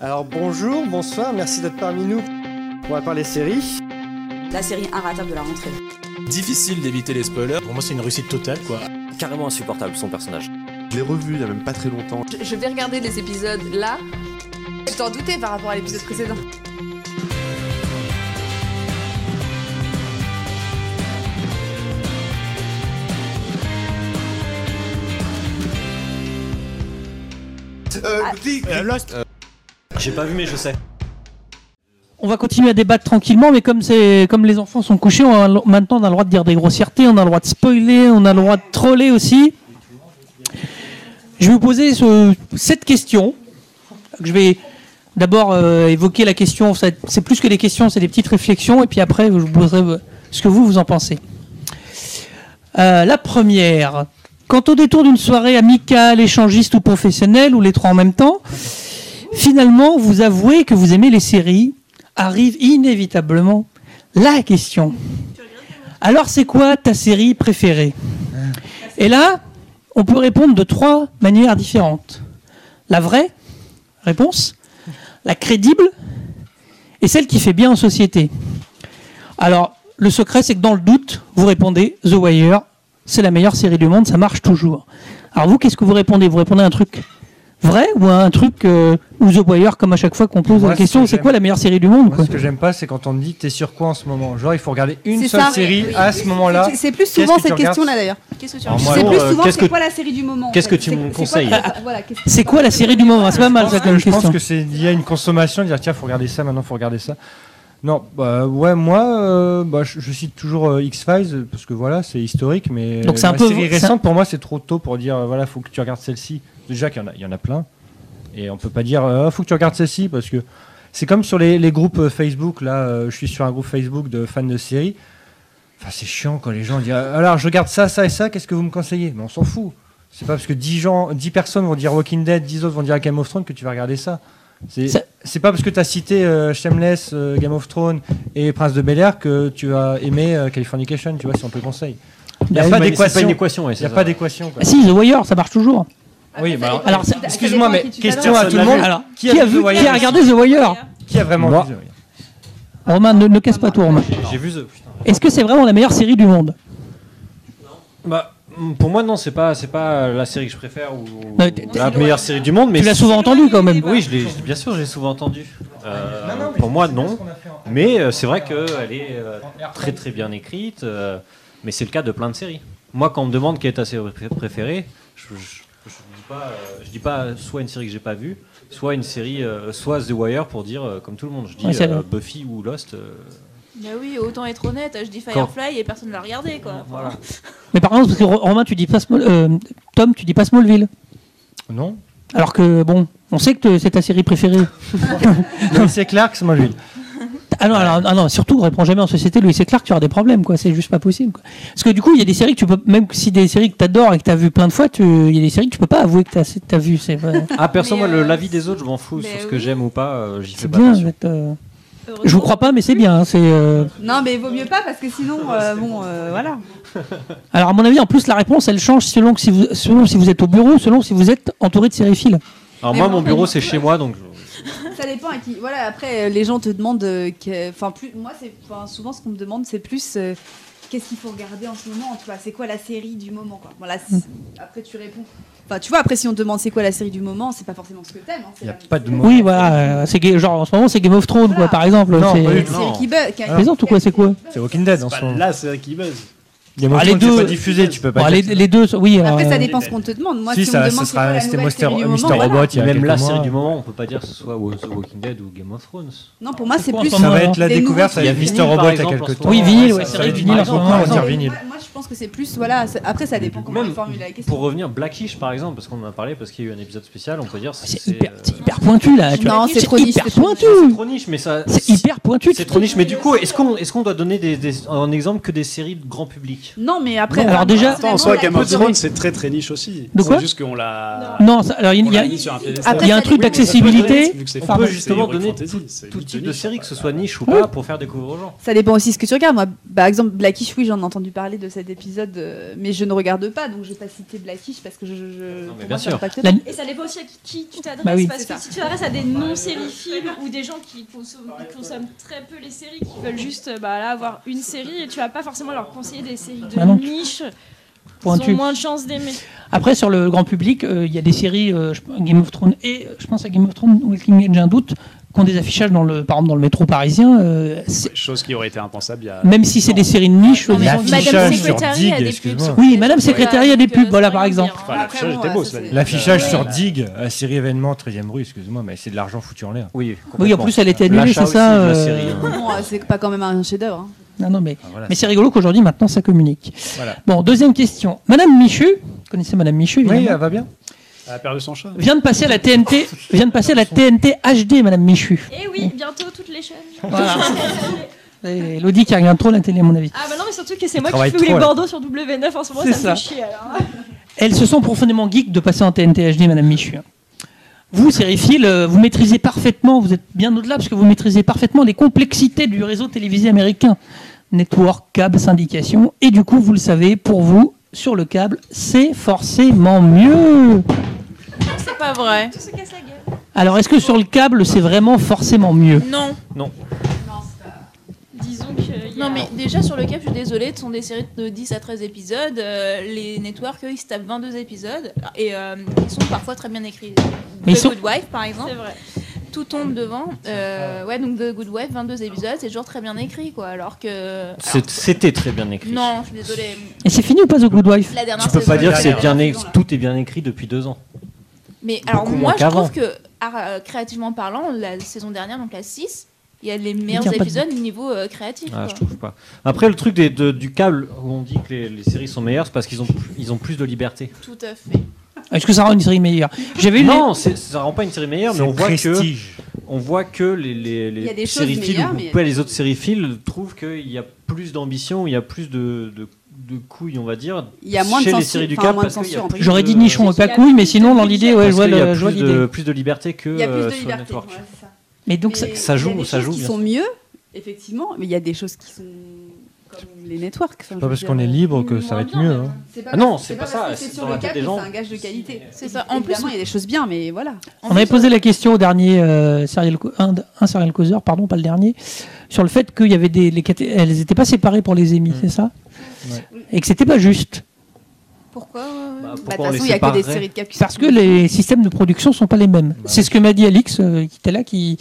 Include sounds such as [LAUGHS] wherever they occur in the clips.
Alors bonjour, bonsoir, merci d'être parmi nous. On va parler séries. La série inratable de la rentrée. Difficile d'éviter les spoilers. Pour moi, c'est une réussite totale, quoi. Carrément insupportable, son personnage. Je l'ai revu il y a même pas très longtemps. Je, je vais regarder les épisodes là. Tu t'en doutais par rapport à l'épisode précédent. Euh, Ah. Euh, Lost J'ai pas vu, mais je sais. On va continuer à débattre tranquillement, mais comme les enfants sont couchés, maintenant on a le droit de dire des grossièretés, on a le droit de spoiler, on a le droit de troller aussi. Je vais vous poser ce- cette question. Je vais d'abord euh, évoquer la question. C'est plus que des questions, c'est des petites réflexions, et puis après je vous poserai euh, ce que vous vous en pensez. Euh, la première. Quand au détour d'une soirée amicale, échangiste ou professionnelle, ou les trois en même temps, finalement vous avouez que vous aimez les séries, arrive inévitablement la question. Alors c'est quoi ta série préférée? Et là, on peut répondre de trois manières différentes. La vraie réponse, la crédible et celle qui fait bien en société. Alors, le secret, c'est que dans le doute, vous répondez The Wire, c'est la meilleure série du monde, ça marche toujours. Alors vous, qu'est-ce que vous répondez? Vous répondez un truc vrai ou un truc euh, ou The Wire, comme à chaque fois qu'on pose Moi, la question, que c'est quoi la meilleure série du monde Moi, quoi ce que j'aime pas, c'est quand on me dit t'es sur quoi en ce moment. Genre, il faut regarder une C'est seule ça. série Oui. à ce moment-là. C'est- C'est plus Qu'est-ce souvent cette regardes question-là d'ailleurs. Qu'est-ce que tu Alors, regardes moi, C'est plus euh, souvent qu'est-ce c'est quoi la série du moment en qu'est-ce fait que tu me conseilles qu'est-ce C'est quoi la série du moment C'est pas mal ça comme Je pense question. que c'est il y a une consommation, de dire tiens, faut regarder ça, maintenant faut regarder ça. Non, bah ouais, moi, euh, bah, je, je cite toujours euh, X-Files parce que voilà, c'est historique, mais Donc, c'est un la peu- série récente pour moi, c'est trop tôt pour dire voilà, faut que tu regardes celle-ci. Déjà qu'il y en a, il y en a plein, et on peut pas dire euh, faut que tu regardes celle-ci parce que c'est comme sur les, les groupes euh, Facebook. Là, euh, je suis sur un groupe Facebook de fans de séries. Enfin, c'est chiant quand les gens disent alors je regarde ça, ça et ça. Qu'est-ce que vous me conseillez? Mais on s'en fout. C'est pas parce que 10 gens, 10 personnes vont dire Walking Dead, 10 autres vont dire Game of Thrones que tu vas regarder ça. C'est pas parce que tu as cité euh, Shameless, euh, Game of Thrones et Prince de Bel Air que tu as aimé euh, Californication, tu vois, si on te le conseille. Il n'y a Bah, pas d'équation. Il n'y a pas d'équation. Ah si, The Wire, ça marche toujours. Oui, bah, Alors, excuse-moi, mais question à tout le monde. Alors, Qui qui, a vu qui a regardé The Wire Qui a vraiment Moi. vu The Wire Romain, ne, ne casse pas tout, Romain. J'ai vu The. Putain. Est-ce que c'est vraiment la meilleure série du monde Bah, mm, pour moi, non, c'est pas, c'est pas la série que je préfère ou la meilleure série du monde. Mais Tu l'as souvent entendu quand même. Oui, je l'ai, bien sûr, j'ai souvent entendu. Euh, pour moi, non. Mais euh, c'est vrai qu'elle est euh, très très bien écrite. euh, mais c'est le cas de plein de séries. Moi, quand on me demande quelle est ta série pré- préférée, je, je, pas, euh, je dis pas soit une série que j'ai pas vue, soit une série, euh, soit The Wire pour dire euh, comme tout le monde. Je dis Ouais, euh. Buffy ou Lost. euh, Bah oui, autant être honnête, je dis Quand- Firefly et personne l'a regardé quoi. voilà. Mais par contre, parce que Ro- Romain, tu dis pas Small- euh, Tom, tu dis pas Smallville. Non Alors que bon, on sait que c'est ta série préférée. [LAUGHS] C'est Clark, lui. Ah non, alors, ah non, surtout, réponds jamais en société, Louis, c'est clair que tu auras des problèmes, quoi. C'est juste pas possible. Quoi. Parce que du coup, il y a des séries que tu peux, même si des séries que tu adores et que tu as vu plein de fois, tu- il y a des séries que tu peux pas avouer que tu as, vu. C'est vrai. [LAUGHS] Ah, perso, Mais, moi, le- euh, l'avis des autres, je m'en fous mais sur ce que oui. j'aime ou pas. euh, J'y fais C'est pas bien. attention. Je vous crois pas, mais c'est bien. hein, C'est. euh, Non, mais il vaut mieux pas parce que sinon, euh, bon, euh, voilà. [LAUGHS] Alors à mon avis, en plus, la réponse, elle change selon que si vous, selon si vous êtes au bureau, selon si vous êtes entouré de sériphiles. Alors Mais moi, bon, mon bureau, c'est chez moi, donc Ça dépend à qui. Voilà, après, euh, les gens te demandent. euh, que- Enfin, plus. Moi, c'est. Enfin, souvent, ce qu'on me demande, c'est plus. euh, Qu'est-ce qu'il faut regarder en ce moment Tu vois, c'est quoi la série du moment quoi. Bon, là, c'est- après, tu réponds. Enfin, tu vois, après, si on te demande c'est quoi la série du moment, c'est pas forcément ce que t'aimes. Hein, Il n'y a c'est pas de la-. Oui, voilà. euh, c'est Ga- genre en ce moment, c'est Game of Thrones, quoi, par exemple. Non, c'est- tout. une série qui buzz. ou quoi, c'est quoi C'est Walking Dead en ce moment. Là, c'est un qui buzz. Ah, les deux- pas diffusé, tu peux pas les, deux, oui. Après, euh, ça dépend ce qu'on te demande. Moi, Si, ça- me sera- c'était Mister- série du moment, Mister voilà. Robot, il y a même quelques la mois. série du moment, on peut pas dire que ce soit The Walking Dead ou Game of Thrones. Non, pour moi, c'est plus. Ça va être la découverte. Mister Robot il y a exemple, en quelques ce temps. Oui, vinyle, ouais, c'est vrai, vinyle, on dire. Moi, je pense que c'est plus. Voilà, après, ça dépend comment on formule la question. Pour revenir, Blackish par exemple, parce qu'on en a parlé, parce qu'il y a eu un épisode spécial, on peut dire C'est hyper, euh, hyper pointu là. Non, c'est trop niche, hyper c'est trop pointu. c'est trop niche, mais ça. C'est hyper pointu. C'est trop niche, mais du coup, est-ce qu'on doit donner en exemple que des séries de grand public Non, mais après. Non, alors enfin, déjà- Attends, en soi, Game of Thrones, c'est très très niche aussi. De quoi C'est juste qu'on l'a. Non, ça- alors il y, a- un piédestal. Après, il y a un ça truc d'accessibilité. On peut justement donner Fantasy, tout, type de de série, que ce soit niche ou pas, pour faire découvrir aux gens. Ça dépend aussi ce que tu regardes. Moi, par exemple, Blackish, oui, j'en ai entendu parler de cet épisode, euh, mais je ne regarde pas, donc je vais pas citer Blackish parce que je. je mais pour bien sûr. Et ça dépend aussi à qui, tu t'adresses, Bah parce que si tu t'adresses à des non-sériphiles ou des gens qui consomment, très peu les séries, qui veulent juste bah, là, avoir une série, et tu vas pas forcément leur conseiller des séries de Bah non. niche, Pointu. ont moins de chances d'aimer. Après, sur le grand public, euh, il y a des séries, euh, je- Game of Thrones et euh, je pense à Game of Thrones, Walking Dead, j'ai un doute, qui ont des affichages dans le, par exemple dans le métro parisien. euh, Chose qui aurait été impensable il y a. même si c'est des séries de niche, mais soi-disant, Madame Secretary a Dig, des pubs. Oui, Madame Secretary a des pubs, voilà par exemple. hein. l'affichage Ouais. sur Dig, série événement 13ème rue, excuse-moi, mais c'est de l'argent foutu en l'air. Oui, Oui, en plus elle était annulée, c'est ça. hein. C'est pas quand même un chef-d'œuvre. Non, non, mais, Ah, voilà. mais c'est rigolo qu'aujourd'hui, maintenant, ça communique. Voilà. Bon, deuxième question. Madame Michu, vous connaissez Madame Michu, Oui, elle va bien. Elle a perdu son chat. vient de passer à la TNT, vient de passer à la TNT HD, Madame Michu. Et oui, bientôt toutes les chaînes. Voilà. Elodie qui regarde trop la télé, à mon avis. Ah bah non, mais surtout que c'est moi qui fais les là. Bordeaux sur W9 en ce moment, C'est ça, ça. me fait chier alors. Elles se sont profondément geeks de passer en TNT HD, Madame Michu. Vous, sériphiles, euh, vous maîtrisez parfaitement, vous êtes bien au-delà, parce que vous maîtrisez parfaitement les complexités du réseau télévisé américain. Network, câble, syndication. Et du coup, vous le savez, pour vous, sur le câble, c'est forcément mieux. C'est pas vrai. Tout se casse la gueule. Alors, est-ce que sur le câble, c'est vraiment forcément mieux? Non. A- Non, mais déjà sur le cap, je suis désolée, ce sont des séries de 10 à 13 épisodes. euh, les networks, eux, ils se tapent 22 épisodes et euh, ils sont parfois très bien écrits. Mais The ils sont- Good Wife, par exemple, C'est vrai. tout tombe devant. Euh, ouais, donc The Good Wife, 22 épisodes, c'est toujours très bien écrit, quoi. Alors que. C'est- C'était très bien écrit. Non, je suis désolée. Et c'est fini ou pas The Good Wife La dernière Tu peux saison- pas dire que c'est bien saison, là. tout est bien écrit depuis deux ans. Mais alors, Beaucoup moi, je qu'avant. trouve que, ah, créativement parlant, la saison dernière, donc la 6, il y a les meilleurs pas de- épisodes niveau euh, créatif. Ah, quoi. je trouve pas. Après, le truc des- de- du câble où on dit que les, les séries sont meilleures, c'est parce qu'ils ont, ils ont plus de liberté. Tout à fait. Est-ce que ça rend une série meilleure? J'avais. Non, c'est- ça rend pas une série meilleure, mais on voit que on voit que les, les, les y a sériphiles ou pas les autres sériphiles trouvent qu'il y a plus d'ambition, il y a plus de, de, de couilles, on va dire. Il y a moins de chez les censure- séries du enfin, de y a plus J'aurais de- dit nichon et pas Il y a couille, mais sinon, de dans l'idée, ouais, je vois y a de, l'idée. plus de liberté que Il y a plus euh, de sur liberté. Mais donc, Mais ça- joue- des ça choses joue, qui bien sont sûr. mieux, effectivement, mais il y a des choses qui sont comme les networks. Enfin, Pas parce qu'on est euh, libre que ça va être mieux. hein. pas Ah non, parce- c'est pas parce ça, c'est sur le câble. C'est un gage de qualité. C'est ça. En plus, il y a des choses bien, mais voilà. En On avait posé la question au dernier euh, serial un, un serial causer, pardon, pas le dernier, sur le fait qu'il y avait des, les elles n'étaient pas séparées pour les émis, c'est ça? Ouais. Et que c'était pas juste, Pourquoi euh, Bah, Bah, De toute on les façon, il n'y a que des séries de qui parce que les systèmes de production sont pas les mêmes. C'est ce que m'a dit Alix, euh, qui était là, qui,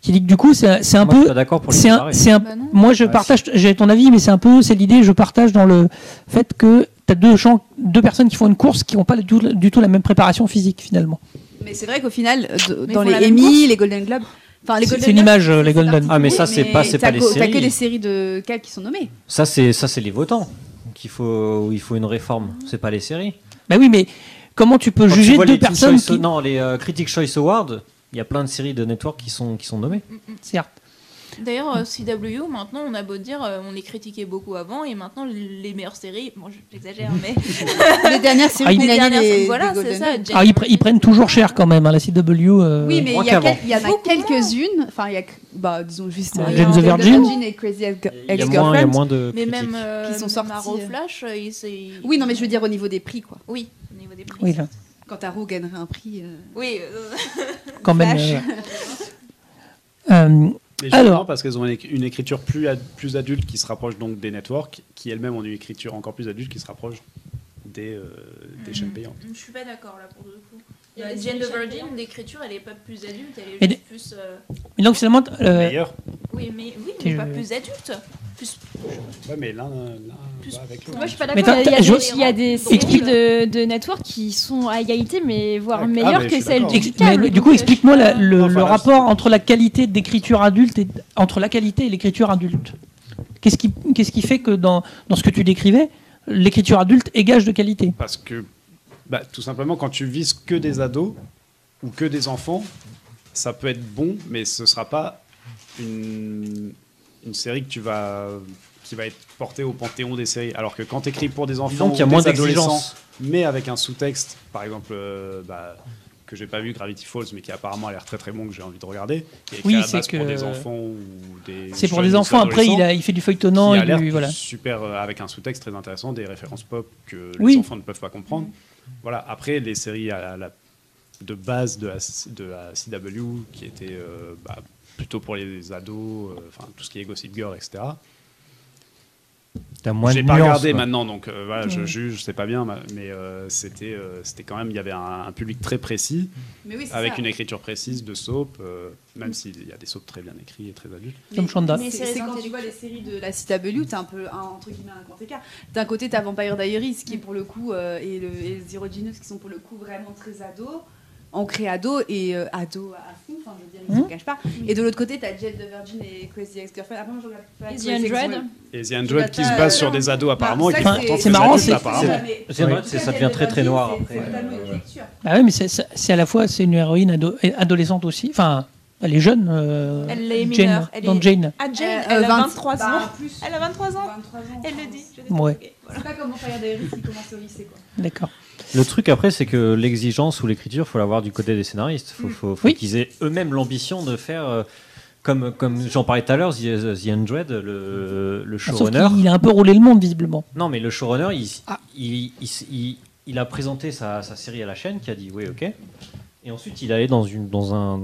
qui dit que du coup, c'est c'est un Moi, je suis peu, pas d'accord pour les c'est un, un- Bah moi je Ouais, partage, j'ai ton avis, mais c'est un peu, c'est l'idée, je partage dans le fait que tu as deux gens, deux personnes qui font une course qui n'ont pas du tout, du tout la même préparation physique finalement. Mais c'est vrai qu'au final, de- dans les Emmy, les Golden Globes, enfin les C'est- une image, les Golden. Ah, mais ça, c'est pas- pas les qu'au- T'as que séries. des séries de câbles qui sont nommées. Ça, c'est ça, c'est les votants qu'il faut, il faut une réforme. C'est pas les séries. Bah oui, mais comment tu peux Quand tu juger vois deux les Teen personnes Choice- qui... Non, les euh, Critics Choice Awards, il y a plein de séries de network qui sont, qui sont nommées. Certes. D'ailleurs, euh, CW, maintenant, on a beau dire, euh, on les critiquait beaucoup avant, et maintenant, les meilleures séries, bon, j'exagère, [LAUGHS] mais Les dernières Ah, séries qui les dernières, les- voilà, c'est ça. Ah, ils, pr- ils Austen, prennent toujours cher quand même, hein, la CW. euh, Oui, mais moins il y, a qu'avant. quel- il y en a Beaucoup quelques-unes. Enfin, il y a, bah, disons juste. Ouais, euh, Jane the Jane Virgin. et Crazy Il y a moins, il y a Ex-Girlfriend. moins de. Mais critiques. même euh, Qui sont même sorties, Arrow euh. Flash. Oui, non, mais je veux dire au niveau des prix, quoi. Oui, au niveau des prix. Oui, là, Quand Arrow gagnerait un prix. euh, Oui, euh, quand même. Flash. euh, [LAUGHS] euh, Alors. parce qu'elles ont une, éc- une écriture plus, ad- plus adulte qui se rapproche donc des networks, qui elles-mêmes ont une écriture encore plus adulte qui se rapproche des, euh, des chaînes payantes. je suis pas d'accord, là, pour le coup. Il y a Euh, des Jane the Virgin, l'écriture, elle est pas plus adulte, elle est Mais juste plus... euh, mais donc finalement, euh, D'ailleurs, Oui, mais, oui, mais pas plus adulte. Plus... ouais, mais l'un Plus avec Moi, je suis pas Mais d'accord. Il y a, t'as- il y a des- il y a des séries de, de network qui sont à égalité, mais voire Ah, meilleures mais que celles du câble. du coup, euh, explique-moi la- le, Enfin, le là, rapport entre la qualité d'écriture adulte et entre la qualité et l'écriture adulte. Qu'est-ce qui, qu'est-ce qui fait que dans, dans ce que tu décrivais, l'écriture adulte est gage de qualité? Parce que, bah, tout simplement, quand tu vises que des ados ou que des enfants, ça peut être bon, mais ce sera pas une, une série que tu vas, qui va être portée au panthéon des séries. Alors que quand tu écris pour des enfants qu'il y a moins des adolescents, d'exigence. mais avec un sous-texte, par exemple, euh, bah, que j'ai pas vu, Gravity Falls, mais qui apparemment a l'air très très bon, que j'ai envie de regarder. Oui, c'est base pour que- des enfants ou des. C'est pour ou enfants. Après, il, a, il fait du feuilletonnant. qui a du- voilà. super euh, avec un sous-texte très intéressant, des références pop que Oui. les enfants ne peuvent pas comprendre. Voilà. Après, les séries de base de la, de la CW qui étaient euh, bah, plutôt pour les ados, euh, enfin tout ce qui est Gossip Girl, etc. T'as moins de J'ai pas regardé quoi. maintenant, donc euh, voilà, je juge, c'est pas bien, ma- mais euh, c'était, euh, c'était quand même, il y avait un, un public très précis, Mais oui, c'est avec ça. une écriture précise de soap, euh, même s'il y a des soaps très bien écrits et très adultes. Comme Shonda. Mais c'est c'est quand tu vois les séries de la CW, t'as un peu un, entre guillemets un grand écart. D'un côté, t'as Vampire Diaries qui est pour le coup euh, et, le, et Zero Genius qui sont pour le coup vraiment très ados, ancrés ados et euh, ados à fond. Enfin, je veux dire, ils Mhm. se cachent pas. Et de l'autre côté, t'as Jet the Virgin et Crazy Ex-Girlfriend. Après, je regarde pas Et The Crazy Ex- Android. The Android qui se Bah, base euh, sur des ados apparemment, ça, qui c'est- marrant, c'est- apparemment. Ça devient très très noir après. c'est totalement une lecture. Bah oui, mais c'est- à la fois c'est une héroïne ado- adolescente aussi. Enfin, elle est jeune. euh, Elle est Jane, mineure. Elle dans est- Jane. Ah, Jane, Euh, elle a 20 23 bah, ans. plus. Elle a 23 ans 23 ans. Elle le dit. je. Ouais. Voilà. C'est pas comme Vampire Diaries qui commence au lycée, quoi. D'accord. Le truc après, c'est que l'exigence ou l'écriture, faut l'avoir du côté des scénaristes. Faut, faut, faut Oui. qu'ils aient eux-mêmes l'ambition de faire, euh, comme, comme j'en parlais tout à l'heure, The, The Android, le, le Ah, showrunner. qu'il a un peu roulé le monde visiblement. Non, mais le showrunner, il, Ah. il, il, il- il a présenté sa, sa série à la chaîne, qui a dit oui, ok. Et ensuite, il est allé dans, une, dans un.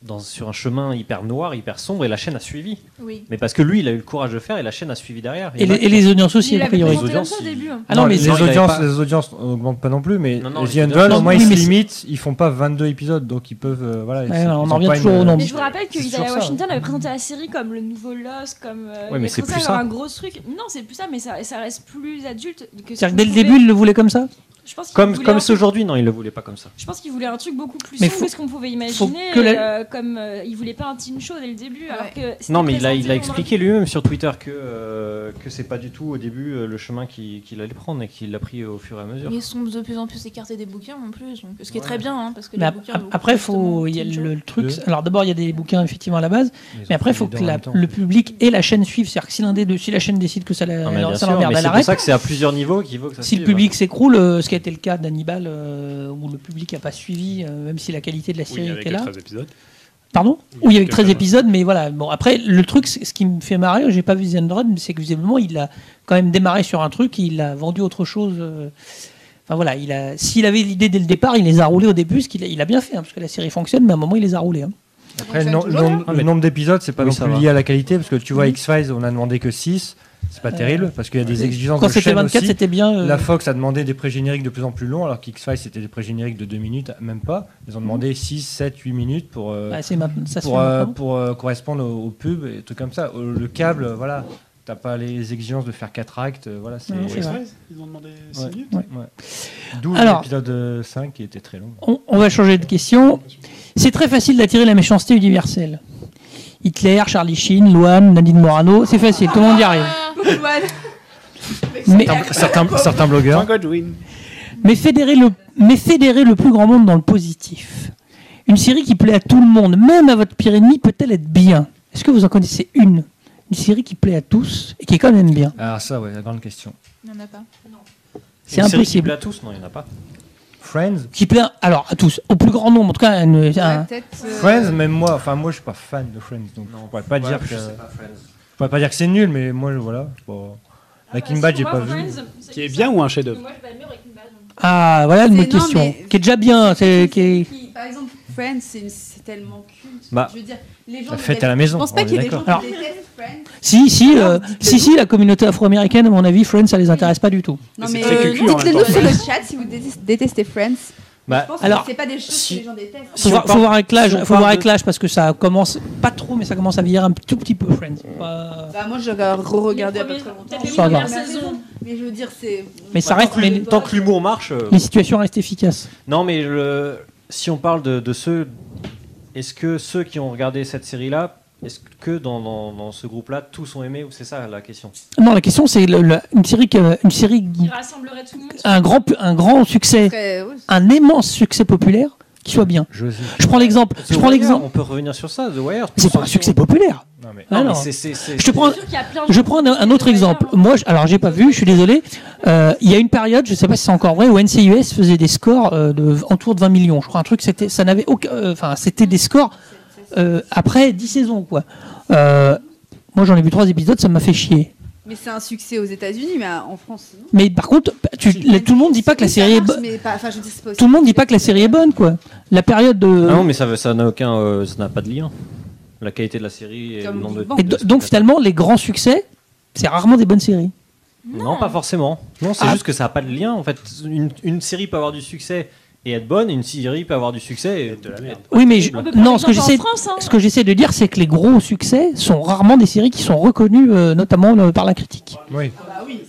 Dans, sur un chemin hyper noir, hyper sombre, et la chaîne a suivi. Oui. Mais parce que lui, il a eu le courage de faire, et la chaîne a suivi derrière. Et les, et les audiences aussi, Il a priori. audiences, début. hein. Ah non, mais les, Non, il avait audiences, pas- les audiences n'augmentent pas non plus, mais Non, non, les les The audiences- au moins, oui, ils se limitent, ils font pas 22 épisodes, donc ils peuvent. euh, voilà, ils- Ouais, ils on en revient pas toujours une- au nombre. Mais je vous rappelle que Isaiah. Washington avait présenté la série comme le nouveau Lost, comme. euh, il mais c'est plus ça. un gros truc. Non, c'est plus ça, mais ça, reste plus adulte C'est-à-dire que dès le début, il le voulait comme ça? Je pense qu'il Comme comme c'est aujourd'hui, non, il le voulait pas comme ça. Je pense qu'il voulait un truc beaucoup plus Mais sombre faut- que ce qu'on pouvait imaginer. que la- euh, comme euh, il voulait pas un teen show dès le début, alors que Non, mais il a, il a expliqué lui-même sur Twitter que, euh, que c'est pas du tout au début euh, le chemin qu'il qu'il allait prendre et qu'il l'a pris au fur et à mesure. Ils sont de plus en plus écartés des bouquins en plus, donc, ce qui est très bien, hein, parce que Mais les bouquins. après, faut, il y a le, le truc. Alors d'abord, il y a des bouquins effectivement à la base, mais après, il faut que la- temps. le public et la chaîne suivent. C'est-à-dire que si l'un des deux, si la chaîne décide que ça l'emmerde, elle c'est pour arrête. ça que c'est à plusieurs niveaux qu'il faut que ça Si le suive. public s'écroule, euh, ce qui été le cas d'Hannibal, euh, où le public n'a pas suivi, euh, même si la qualité de la série était là. 13 épisodes. Pardon Oui, Oui, avec quelques 13 mois. épisodes, mais voilà. Bon, après, le truc, ce qui me fait marrer, j'ai pas vu The Android, mais c'est que visiblement, il a quand même démarré sur un truc, il a vendu autre chose. euh, Enfin voilà, il a, s'il avait l'idée dès le départ, il les a roulés au début, ce qu'il a, il a bien fait, hein, parce que la série fonctionne, mais à un moment, il les a roulés. hein. Après, le, nom- le nombre- Ah, le mais- nombre d'épisodes, c'est pas Oui, non plus va. lié à la qualité, parce que tu vois, Mhm. X-Files, on a demandé que 6, c'est pas Euh, terrible, parce qu'il y a des exigences Quand de c'était chaîne 24, aussi. c'était bien. euh, La Fox a demandé des pré-génériques de plus en plus longs, alors qu'X-Files c'était des pré-génériques de 2 minutes, même pas. Ils ont demandé 6, 7, 8 minutes pour, euh, bah, ça se pour, euh, pour euh, correspondre aux, aux pubs et trucs comme ça. Euh, Le câble, voilà, t'as pas les exigences de faire 4 actes, voilà, c'est. Vrai. Ils ont demandé Ouais. 6 minutes. Ouais. Ouais. D'où l'épisode 5 qui était très long. On, on va changer de question. C'est très facile d'attirer la méchanceté universelle. Hitler, Charlie Sheen, Loam, Nadine Morano, c'est facile, tout le monde y arrive. Mais, Certains, certains blogueurs. Mais, fédérer le, mais fédérer le plus grand monde dans le positif. Une série qui plaît à tout le monde, même à votre pire ennemi, peut-elle être bien? Est-ce que vous en connaissez une? Une série qui plaît à tous et qui est quand même bien. Ah, ça, ouais, la grande question. Il n'y en a pas. C'est Une série qui impossible. plaît à tous? Non, il n'y en a pas. Friends Qui plaît, alors à tous, au plus grand nombre, en tout cas. une- un- peut-être. euh, Friends, même moi, enfin moi je suis pas fan de Friends, donc je pourrais pas dire que je pourrais pas dire que c'est nul, mais moi voilà. Bon. Breaking Bad, j'ai pas vu. Qui est bien ou un chef-d'œuvre. Ah, voilà une C'est- bonne non, question. mais- Qui est déjà bien. C'est, qui est- qui- Par exemple, Friends, c'est une- c'est tellement culte. Bah, je veux dire, les gens la fête à la maison, Je pense pas qu'il y ait des gens d'accord. qui détestent Friends. Si, si, Alors, euh, si, si, la communauté afro-américaine, à mon avis, Friends, ça les intéresse pas du tout. Non, c'est mais très euh, cucu en même dites-le nous temps. sur le chat si vous détestez- Friends. Bah, Je pense alors, que c'est pas des choses si- que les gens détestent. Faut, Si faut parle- voir avec l'âge, si faut voir avec de- l'âge parce que ça commence pas trop, mais ça commence à vieillir un tout petit peu Friends. Pas- Bah, moi, je peu premiers- près longtemps. les premières saisons. Mais je veux dire, c'est. Mais ça reste, mais Tant que l'humour marche. euh, les situations restent efficaces. Non, mais le- si on parle de, de ceux, est-ce que ceux qui ont regardé cette série-là, est-ce que dans, dans- dans ce groupe-là, tous ont aimé ou c'est ça la question? Non, la question c'est le- le- une série, que- une série, Qui rassemblerait tout le monde. un grand, pu- un grand succès, Très- un immense succès populaire qui soit bien. Je prends l'exemple. Je prends l'exemple. On peut revenir sur ça, The Wire. C'est pas un succès populaire. Non, mais- Ah Non, mais non. c'est- c'est- c'est- Je te prends, je un, autre exemple. voyeurs. Moi, je- alors j'ai pas vu, je suis désolé. Euh, Il y a une période, je sais pas si c'est encore vrai, où NCUS faisait des scores euh, de autour de 20 millions. Je crois un truc, c'était, ça n'avait aucun, euh, enfin, c'était des scores euh, après 10 saisons, quoi. Euh, moi, j'en ai vu trois épisodes, ça m'a fait chier. Mais c'est un succès aux États-Unis, mais en France, non. Mais par contre, tu- tout le monde dit pas que la série est bonne. enfin, Tout le monde dit pas que la série est bonne, quoi. La période de. Ah non, mais ça n'a aucun, euh, ça n'a pas de lien. La qualité de la série et Comme le nombre de. Et donc finalement, les grands succès, c'est rarement des bonnes séries. Non, pas forcément. Non, c'est Ah. juste que ça n'a pas de lien. En fait, une, une série peut avoir du succès et être bonne, une série peut avoir du succès et de la merde. Oui, mais je- non, ce que j'essaie, hein. ce que j'essaie de dire, c'est que les gros succès sont rarement des séries qui sont reconnues, euh, notamment euh, par la critique. Oui. Ah bah oui.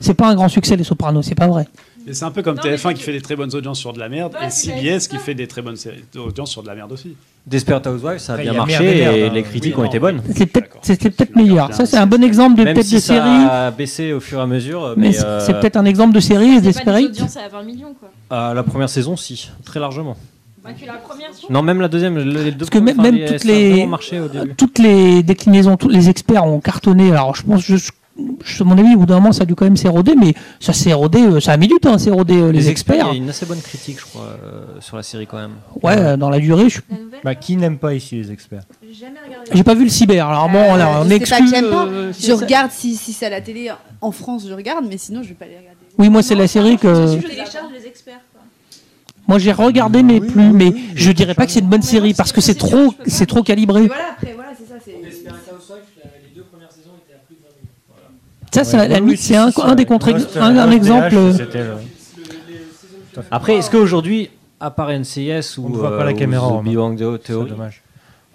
C'est pas un grand succès, Les Sopranos, c'est pas vrai. C'est un peu comme Non, mais TF1 c'est qui fait des très bonnes audiences sur de la merde Ouais, et CBS ça. qui fait des très bonnes audiences sur de la merde aussi. Desperate Housewives, ça a bien marché merde et merde, et hein. les critiques Oui, ont non, été bonnes. C'est peut-être, D'accord. c'était peut-être meilleur. Ça, c'est un bon exemple de Même peut-être si de ça série. a baissé au fur et à mesure, Mais mais, c'est- euh, peut-être un exemple de série, C'est pas des Desperate. audiences à 20 millions, quoi. à la première saison, si, très largement. Bah, que la première, Non, même la deuxième, les deux Parce que même, toutes ça les, vraiment marché au début. toutes les déclinaisons, tous les experts ont cartonné. Alors je pense, je- à mon avis, au bout d'un moment, ça a dû quand même s'éroder, mais ça s'est érodé, euh, ça a mis du temps à s'éroder euh, les, experts. Il y a une assez bonne critique, je crois, euh, sur la série quand même. Ouais, dans la durée, je La nouvelle Bah, qui n'aime pas ici les experts? J'ai jamais regardé. j'ai pas vu le cyber. Alors bon, Euh, on exclut. pas pas. euh, Je regarde si, si c'est à la télé en France, je regarde, mais sinon je vais pas les regarder. Oui, moi c'est la série que. Je télécharge les experts. quoi. Moi j'ai regardé mais plus, mais je dirais pas que c'est une bonne série parce que c'est trop, c'est trop calibré. voilà, après, voilà, c'est ça. c'est- Ça, c'est à la limite, c'est un, un des contre Lost, un, un Lost exemple. DH, euh, le- Après, est-ce qu'aujourd'hui, à part NCIS ou, On ne voit pas euh, la caméra. Big Bang C'est Theory, dommage.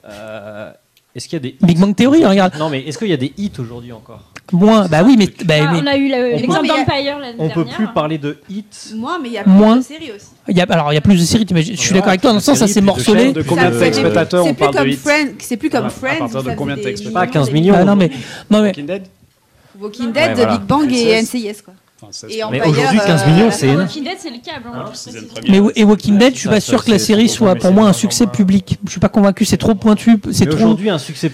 euh, est-ce qu'il y a des Big Bang Theory, regarde. Non, mais est-ce qu'il y a des hits aujourd'hui encore Moins, bah oui, mais, bah, Ah, mais on a eu le- Mais l'exemple mais d'Empire l'année On dernière. peut plus parler de hits. Moi, mais il y a Moins. plus de séries aussi. il y a, alors il y a plus de séries. t'imagines- Je suis Ouais, d'accord avec toi. Dans le sens, ça s'est morcelé. De combien Ça de C'est on plus parle de comme hits Friends, c'est plus comme À Friends. partir où de combien de téléspectateurs Pas 15 des millions. Ah, non mais, non mais, Walking Dead Ouais, voilà. Big Bang et. NCIS quoi. Et c'est- Mais aujourd'hui, 15 euh, millions, c'est énorme. Walking Dead, c'est le câble. hein, Hein, première. mais et Walking Dead, je suis pas sûr que la c'est- série c'est- soit pour c'est moi un succès public. Je suis pas convaincu. C'est trop pointu. C'est trop. aujourd'hui, un succès,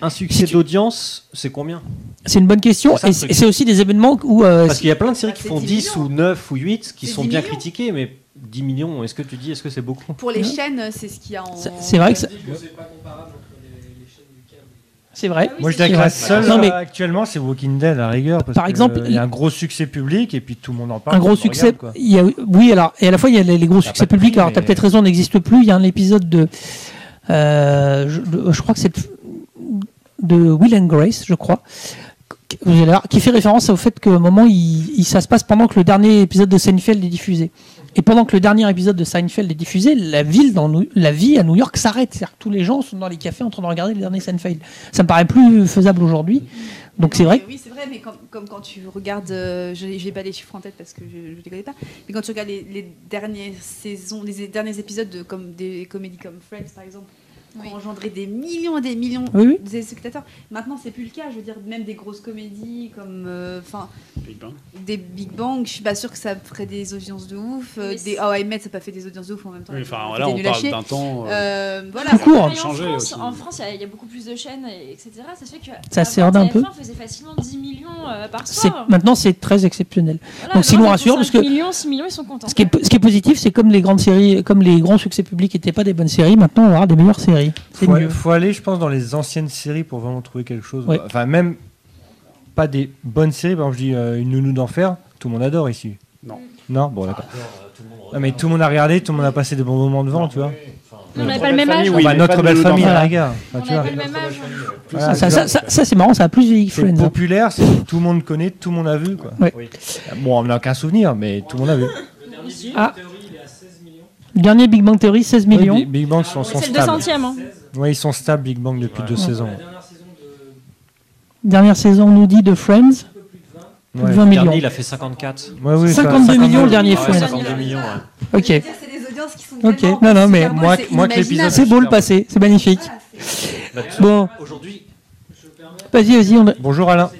un succès Si d'audience, c'est combien C'est une bonne question. C'est ça, Et c'est c'est aussi des événements où. euh, Parce qu'il y a plein de séries Bah, qui c'est font 10 10 ou 9 ou 8 qui C'est sont 10 bien critiquées, mais 10 millions, est-ce que tu dis, est-ce que c'est beaucoup Pour les chaînes, c'est ce qu'il y a en. c'est- C'est vrai que ça- c'est vrai. Moi, je dirais que sûr. la seule Non, mais- euh, actuellement, c'est Walking Dead à la rigueur. Parce Par exemple, il y a un gros succès public et puis tout le monde en parle. un gros succès. regarde, quoi. Il y a, oui, alors, et à la fois, il y a les, les gros succès publics. prix, Alors, tu as mais- peut-être raison, n'existe plus. Il y a un épisode de. euh, je, crois que c'est de, Will and Grace, je crois. qui- fait référence au fait qu'à un moment, il, il- ça se passe pendant que le dernier épisode de Seinfeld est diffusé. Et pendant que le dernier épisode de Seinfeld est diffusé, la ville, dans New- la vie à New York s'arrête. C'est-à-dire que tous les gens sont dans les cafés en train de regarder le dernier Seinfeld. Ça me paraît plus faisable aujourd'hui. Donc c'est vrai. Oui, c'est vrai, mais comme, comme quand tu regardes, euh, je n'ai pas les chiffres en tête parce que je ne les connais pas, mais quand tu regardes les, les dernières saisons, les derniers épisodes de comme des comédies comme Friends par exemple, qui ont engendré des millions et des millions Oui, oui. de spectateurs. Maintenant, c'est plus le cas. Je veux dire, même des grosses comédies comme, euh, enfin, Big Bang. des Big Bang, je suis pas sûre que ça ferait des audiences de ouf. Euh, des How I Met, ça n'a pas fait des audiences de ouf en même temps. Oui, enfin, C'était là, on parle d'un temps. euh, Euh, voilà. Tout court. Pareil en changer France, en France, il y y, a beaucoup plus de chaînes, et etc. Ça fait que Ça s'érode un peu. TF1 faisait facilement 10 millions euh, par soir. Maintenant, c'est très exceptionnel. Voilà, donc, sinon, maintenant, rassure, parce 5 que- millions, 6 millions, ils sont contents. Ce qui est, ce qui est positif, c'est comme les grandes séries, comme les grands succès publics n'étaient pas des bonnes séries, maintenant on aura des meilleures séries. C'est faut, mieux. faut aller, je pense, dans les anciennes séries pour vraiment trouver quelque chose. Ouais. Enfin, même pas des bonnes séries. Par exemple, je dis euh, Une nounou d'enfer, tout le monde adore ici. Non. Non? Bon, d'accord. Ah, mais tout le monde a regardé, tout le monde a passé des bons moments devant, tu vois. on n'avait pas le même âge. oui, bah, notre de belle famille la. Enfin, On tu vois. pas le même âge. Voilà, Ah, ça, tu ça, vois. ça- ça, c'est marrant, ça a plus vieilli que C'est Friends. hein. populaire, c'est [LAUGHS] tout le monde connaît, tout le monde a vu. Quoi. Ouais. Bon, on n'a aucun souvenir, mais tout le monde a vu. Ah. Dernier Big Bang Theory, 16 millions. Oui, Big, Bang sont, sont C'est le stables. 200ème. Hein. Oui, ils sont stables, Big Bang, depuis deux saisons. Dernière saison, on nous dit de Friends, plus de Ouais. 20 Le millions. dernier, il a fait 54. Ouais, oui, 52 ça- millions le dernier Ouais, Friends. 52 millions, ouais. Ok, C'est des audiences qui sont Ok, non, non, mais moi- moi que l'épisode- c'est beau le passé, c'est magnifique. Voilà, c'est- Bah, Bon, Aujourd'hui, vas-y, vas-y. on a- Bonjour Alain.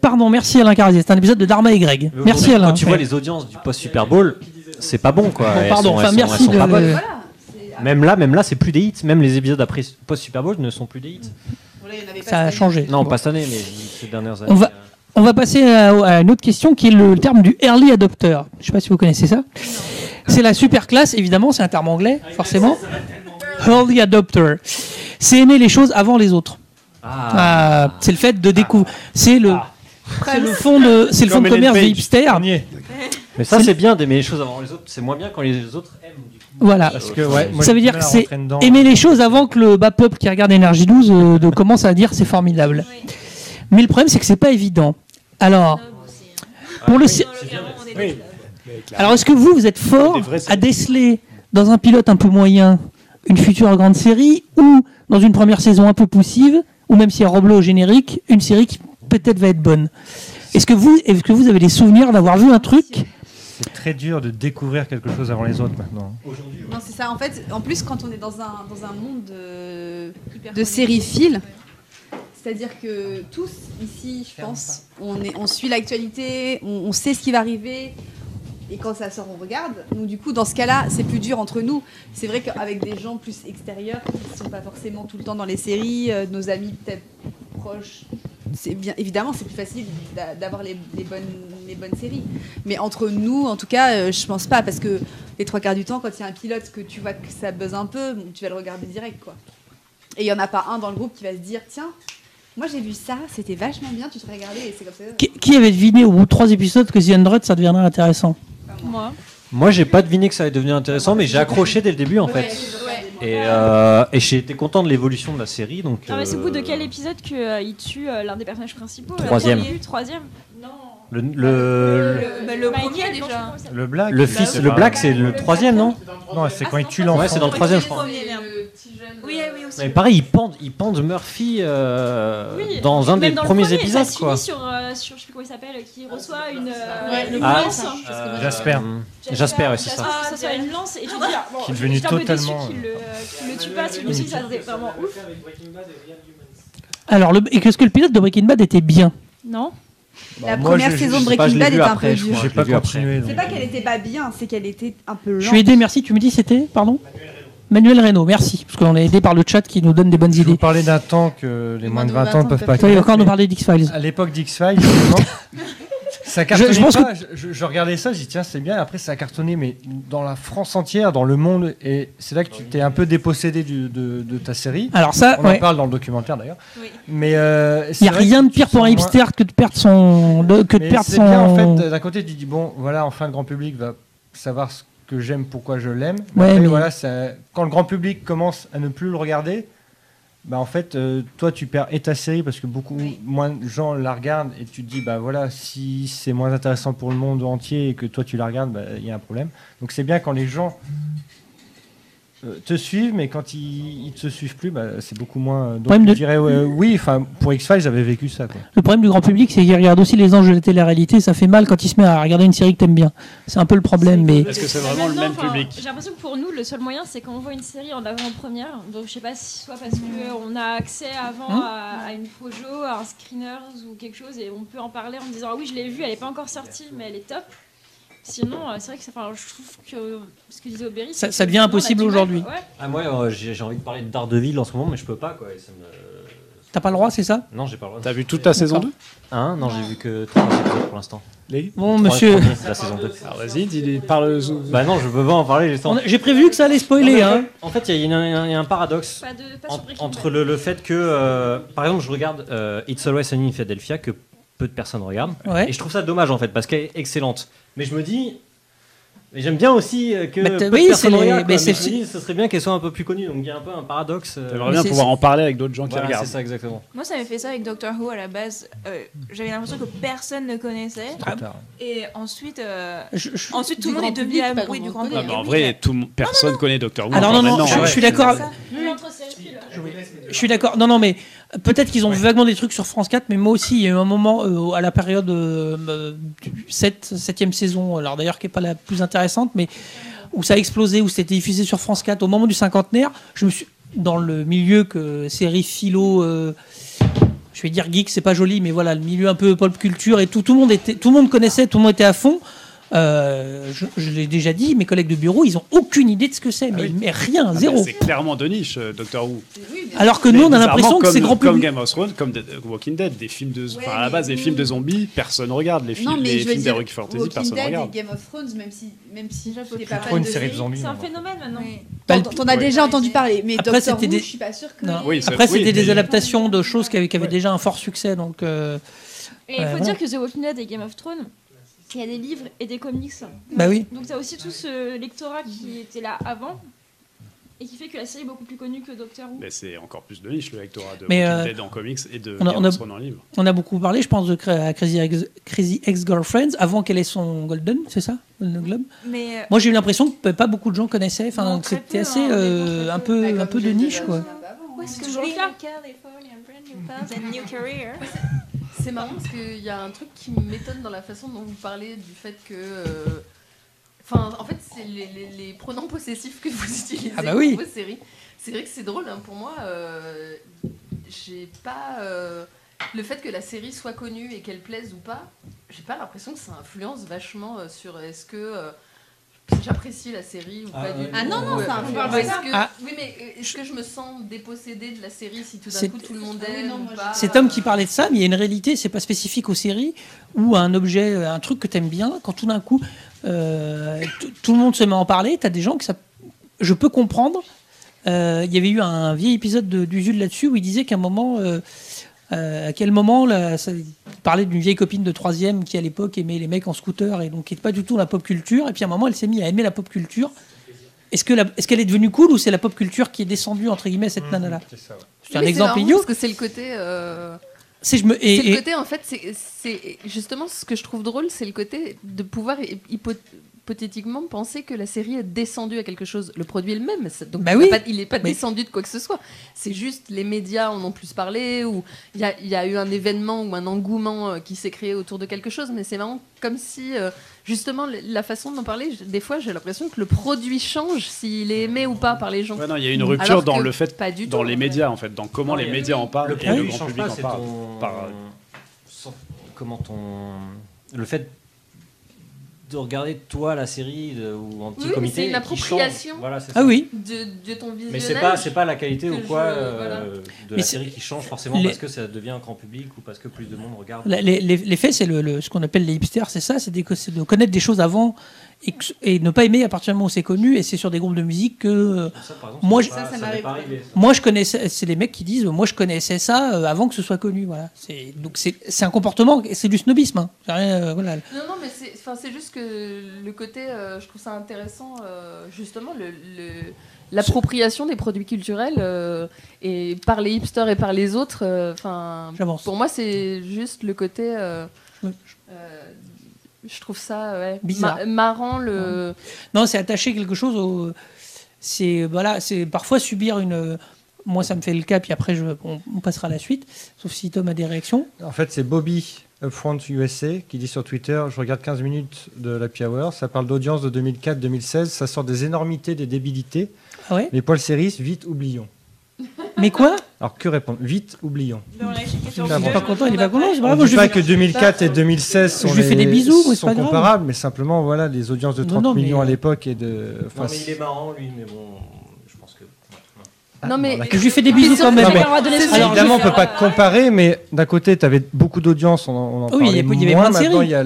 Pardon, merci Alain Carazier. C'est un épisode de Dharma et Greg. Merci Alain. Quand tu vois les audiences du post-Super Bowl, c'est pas bon, quoi. Bon, Elles pardon, sont- enfin, elles sont- merci elles sont de- pas bonnes. Voilà. c'est- Même là, même là, c'est plus des hits. Même les épisodes après post Super Bowl ne sont plus des hits. Voilà, pas Ça a changé. Non, pas cette année, mais ces dernières années. On va, on va passer à, une autre question qui est le, terme du early adopter. Je ne sais pas si vous connaissez ça. C'est la super classe, évidemment, c'est un terme anglais, forcément. Early adopter. C'est aimer les choses avant les autres. Ah, c'est le fait de découvrir. C'est le, c'est le fond de, c'est le fond de commerce des hipsters. Mais ça, c'est bien d'aimer les choses avant les autres. C'est moins bien quand les autres aiment. du coup. Voilà. Parce que, ouais, moi, ça veut dire que c'est aimer les choses avant que le bas peuple qui regarde Énergie 12 euh, de commence à dire c'est formidable. Mais le problème c'est que c'est pas évident. Alors, pour le alors est-ce que vous vous êtes fort à déceler dans un pilote un peu moyen une future grande série ou dans une première saison un peu poussive ou même si elle Roblo au générique une série qui peut-être va être bonne? Est-ce que vous est-ce que vous avez des souvenirs d'avoir vu un truc C'est très dur de découvrir quelque chose avant les autres maintenant. Non, c'est ça. En fait, en plus, quand on est dans un, dans un monde de, de sériphiles, c'est-à-dire que tous ici, je pense, on, est, on suit l'actualité, on, on sait ce qui va arriver. Et quand ça sort, on regarde. Donc du coup, dans ce cas-là, c'est plus dur entre nous. C'est vrai qu'avec des gens plus extérieurs, qui ne sont pas forcément tout le temps dans les séries, euh, nos amis peut-être proches, c'est bien évidemment c'est plus facile d'a- d'avoir les, les bonnes les bonnes séries. Mais entre nous, en tout cas, euh, je pense pas parce que les trois quarts du temps, quand il y a un pilote que tu vois que ça buzz un peu, bon, tu vas le regarder direct quoi. Et il y en a pas un dans le groupe qui va se dire tiens, moi j'ai vu ça, c'était vachement bien, tu te serais regardé et c'est comme ça. qui, qui avait deviné au bout de trois épisodes que The Hundred ça deviendrait intéressant? Moi. Moi, j'ai pas deviné que ça allait devenir intéressant, mais j'ai accroché dès le début en fait. Et, euh, et j'ai été content de l'évolution de la série. Donc, Non, mais c'est au bout de euh, quel épisode qu'il tue euh, l'un des personnages principaux Troisième. premier Troisième Non. le, le, le, Bah, le premier déjà. il. Le black le fils, le black, c'est le troisième, non Non, c'est quand il tue l'enfant. Ouais, c'est dans le troisième, je crois. Oui, oui, aussi. Mais pareil, ils pendent, ils pendent Murphy euh, Oui, dans un des dans le premiers premier, épisodes, ça quoi. sur, euh, sur, je sais plus comment il s'appelle, qui reçoit une, euh, une Ah, lance. euh, Jasper. Jasper, ouais, c'est ça. Jasper, ça soit une lance et tu dis, ah, bon, Qui est devenu totalement, déçu qu'il le, tue pas, je suis dit, ça serait vraiment ouf. Alors, le, qu'est-ce que le pilote de Breaking Bad était bien? Non La moi, première je- saison je de je Breaking Bad était un peu je dure. J'ai pas continué. C'est pas qu'elle était pas bien, c'est qu'elle était un peu Je lente. suis aidé, merci. Tu me dis c'était, pardon? Manuel Reynaud, merci. Parce qu'on est aidé par le chat qui nous donne des bonnes Je vous idées. parlais d'un temps que les moins de 20 ans ne peuvent pas Toi, encore nous parler d'X-Files. À l'époque d'X-Files, justement, [LAUGHS] ça cartonnait Je- je pense pas. Je, je- je regardais ça, j'ai dit tiens, c'est bien. Après, ça a cartonné, mais dans la France entière, dans le monde. Et c'est là que tu t'es un peu dépossédé du- de, de ta série. Alors ça, On en parle dans le documentaire d'ailleurs. Oui. Mais euh, Il n'y a rien de pire pour un moins- hipster que de perdre son. de- que de Mais perdre c'est son. bien en fait. D'un côté, tu dis bon, voilà, enfin le grand public va savoir ce que j'aime, pourquoi je l'aime. Mais Ouais, après, mais- voilà, ça- quand le grand public commence à ne plus le regarder, bah en fait, euh, toi tu perds et ta série parce que beaucoup moins de gens la regardent et tu te dis bah voilà, si c'est moins intéressant pour le monde entier et que toi tu la regardes, bah, il y a un problème. Donc c'est bien quand les gens te suivent, mais quand ils, ils te suivent plus, bah, c'est beaucoup moins. Donc Problème je de- dirais oui, enfin pour X Files j'avais vécu ça quoi. Le problème du grand public, c'est qu'il regarde aussi les anges de la télé-réalité. Ça fait mal quand il se met à regarder une série que t'aimes bien. C'est un peu le problème, mais. Est-ce que c'est vraiment le même public J'ai l'impression que pour nous, le seul moyen, c'est quand on voit une série en avant-première. Donc, je sais pas si soit parce qu'on a accès avant Hein à, à une projo, à un screeners ou quelque chose, et on peut en parler en disant Ah oui, je l'ai vue, elle est pas encore sortie, mais elle est top. Sinon, euh, c'est vrai que ça, enfin, je trouve que ce que disait Aubéry, Ça- devient impossible aujourd'hui. Ouais. Ah, moi, euh, j'ai j'ai envie de parler de Daredevil en ce moment, mais je peux pas, quoi. et ça me- T'as pas le droit, c'est ça? Non, j'ai pas le droit. T'as vu toute la saison 2 Hein? Non, j'ai vu que 3 épisodes pour l'instant. Les Bon, Trois monsieur. premiers de la saison 2. Alors vas-y, dis, parle. Bah non, je veux pas en parler. j'ai On a- J'ai prévu que ça allait spoiler, hein. En fait, il y, a une- un- il y a un paradoxe Pas de, pas en- sur Breaking entre Bad. le, le fait que, euh, par exemple, je regarde euh, It's Always Sunny in Philadelphia que peu de personnes regardent, Ouais. et je trouve ça dommage en fait parce qu'elle est excellente. Mais je me dis, mais j'aime bien aussi euh, que Bah, peu t'as- de oui, personnes c'est les- regardent. mais. Mais je me dis, ce serait bien qu'elle soit un peu plus connue. Donc il y a un peu un paradoxe. euh, J'aimerais bien pouvoir en parler avec d'autres gens qui regardent. c'est ça exactement. Moi, ça m'avait fait ça avec Doctor Who à la base. Euh, J'avais l'impression que personne ne connaissait. Trop tard. Et ensuite, euh, Je- je- ensuite tout le monde est devenu amoureux du grand public. public. Non, mais en oui, vrai, tout personne connaît Doctor Who. Alors encore non, non, je, suis d'accord. Je suis d'accord. Non, non, mais peut-être qu'ils ont vu vaguement des trucs sur France 4, mais moi aussi, il y a eu un moment euh, à la période euh, euh, du 7, 7e saison, alors d'ailleurs qui n'est pas la plus intéressante, mais où ça a explosé, où c'était diffusé sur France 4 au moment du cinquantenaire. Je me suis dans le milieu que série philo. euh, je vais dire geek, c'est pas joli, mais voilà, le milieu un peu pop culture et tout, tout le monde était, tout le monde connaissait, tout le monde était à fond. Euh, je, je l'ai déjà dit, mes collègues de bureau, ils ont aucune idée de ce que c'est, mais, mais rien, Ah, zéro. C'est clairement de niche, euh, Doctor Who. Alors que Mais nous, on a l'impression que comme- c'est grand Comme public. Game of Thrones, comme The Walking Dead, des films de, enfin, à la base, les films de zombies, personne regarde. Les, films, Non, mais les je veux films dire, d'Heroic Fantasy, Walking personne Dead regarde. et Game of Thrones, même si, même si n'es pas trop fan une de série de zombies. C'est un phénomène maintenant. Bah, T'en t'en as Ouais. déjà entendu parler, mais Après, Doctor c'était Who, des- je suis pas sûre que. Après, c'était des adaptations de choses qui avaient, déjà un fort succès. Donc, euh, Et il Ouais, faut dire que The Walking Dead et Game of Thrones, il y a des livres et des comics. bah oui. Donc t'as aussi tout ce lectorat qui était là avant et qui fait que la série est beaucoup plus connue que Doctor Who. Mais c'est encore plus de niche, le lectorat de Mais, euh, Dead en comics et de on a- on a- en livre. On a beaucoup parlé, je pense, de à Crazy Ex- Crazy Ex-Girlfriends avant qu'elle ait son Golden, c'est ça Le Globe Mais euh, Moi, j'ai eu l'impression que pas beaucoup de gens connaissaient. Enfin, c'était assez hein, euh, un peu. Bah, un peu de niche, quoi. avant, avant. Ouais, c'est toujours le cas. [LAUGHS] C'est marrant parce qu'il y a un truc qui m'étonne dans la façon dont vous parlez du fait que. euh, Enfin, en fait, c'est les, les- les pronoms possessifs que vous [LAUGHS] utilisez Ah bah oui. pour vos séries. C'est vrai que c'est drôle, hein, pour moi. euh, j'ai pas. euh, le fait que la série soit connue et qu'elle plaise ou pas, j'ai pas l'impression que ça influence vachement sur est-ce que. Euh, J'apprécie la série ou Ah pas du tout. Ah non, non, euh, ou est-ce pas. que- Ah. Oui, mais euh, est-ce que je me sens dépossédée de la série si tout d'un C'est- coup tout le monde Ah oui, aime non, ou pas C'est Tom qui parlait de ça, mais il y a une réalité, c'est pas spécifique aux séries, ou à un objet, un truc que t'aimes bien, quand tout d'un coup, euh, tout le monde se met à en parler, t'as des gens que ça... Je peux comprendre. Euh, Il y avait eu un vieil épisode de- d'Usul là-dessus où il disait qu'à un moment, euh, euh, à quel moment, là, ça, il parlait d'une vieille copine de troisième qui à l'époque aimait les mecs en scooter et donc qui n'était pas du tout la pop culture, et puis à un moment elle s'est mise à aimer la pop culture. Est-ce que la- est-ce qu'elle est devenue cool ou c'est la pop culture qui est descendue entre guillemets cette nana-là C'est ouais. Un exemple idiot. Parce que c'est le côté. euh, C'est je me et- c'est et- le côté, en fait, c'est- c'est justement ce que je trouve drôle, c'est le côté de pouvoir hypothétiquement penser que la série est descendue à quelque chose. Le produit est le même, donc Bah il oui. n'est pas, il est pas Mais- descendu de quoi que ce soit. C'est juste les médias en ont plus parlé, ou il y a, il y a eu un événement ou un engouement euh, qui s'est créé autour de quelque chose, mais c'est vraiment comme si, euh, justement, la façon d'en parler, des fois j'ai l'impression que le produit change s'il est aimé ou pas par les gens. Ouais, il y a une rupture Alors dans le fait, pas du dans tout, les médias en fait, dans comment Non, les médias en parlent Le et produit le ne grand change public pas, en parle. ton... Par- sans- Comment ton... Le fait de regarder toi la série de- ou en petit Oui, comité c'est une qui appropriation. change. Voilà, c'est Ah ça. oui. De, de ton visionnage. Mais c'est pas c'est pas la qualité ou quoi je- euh, voilà. de Mais la série qui change forcément les- parce que ça devient un grand public ou parce que plus de monde regarde. La- Les, les- les faits, c'est le, le- ce qu'on appelle les hipsters, c'est ça, c'est des- c'est de connaître des choses avant et, que- et ne pas aimer à partir du moment où c'est connu. Et c'est sur des groupes de musique que euh, Ça, par exemple, moi, je- Ça, pas arrivé. moi je connaissais, c'est les mecs qui disent, moi je connaissais ça euh, avant que ce soit connu. Voilà. C'est donc c'est c'est un comportement, c'est du snobisme. hein. Euh, voilà. Non, non, mais c'est, enfin, c'est juste que le côté, euh, je trouve ça intéressant, euh, justement, le, le- l'appropriation des produits culturels euh, et par les hipsters et par les autres. euh, Enfin, J'avance. pour moi, c'est juste le côté. euh. Je trouve ça ouais, Bizarre. ma- marrant le. Non, c'est attacher quelque chose au. C'est voilà, c'est parfois subir une. Moi, ça me fait le cas, puis après, je, on, on passera à la suite. Sauf si Tom a des réactions. En fait, c'est Bobby Upfront USA qui dit sur Twitter Je regarde 15 minutes de l'Happy Hour. Ça parle d'audience de 2004-2016. Ça sort des énormités, des débilités. Ah ouais? Les poils séries, vite oublions. Mais quoi Alors que répondre Vite oublions. On l'a checké sur Il Il est Google. pas content, il est pas content. c'est On bravo, ne dit je pas fais- que 2004 et 2016 sont, Je lui fais les- des bisous, mais c'est sont pas grave. comparables, mais simplement voilà les audiences de Non, 30 non, mais- millions à l'époque et de. enfin, Non mais il est marrant lui mais bon je pense que Ah, non, mais. a- Je lui fais des bisous quand même. Non, mais- Alors, évidemment, on peut Alors, pas comparer, mais d'un côté, tu avais beaucoup d'audience, on en, on en Oui, il y parlait a- il y avait moins. Maintenant, il y a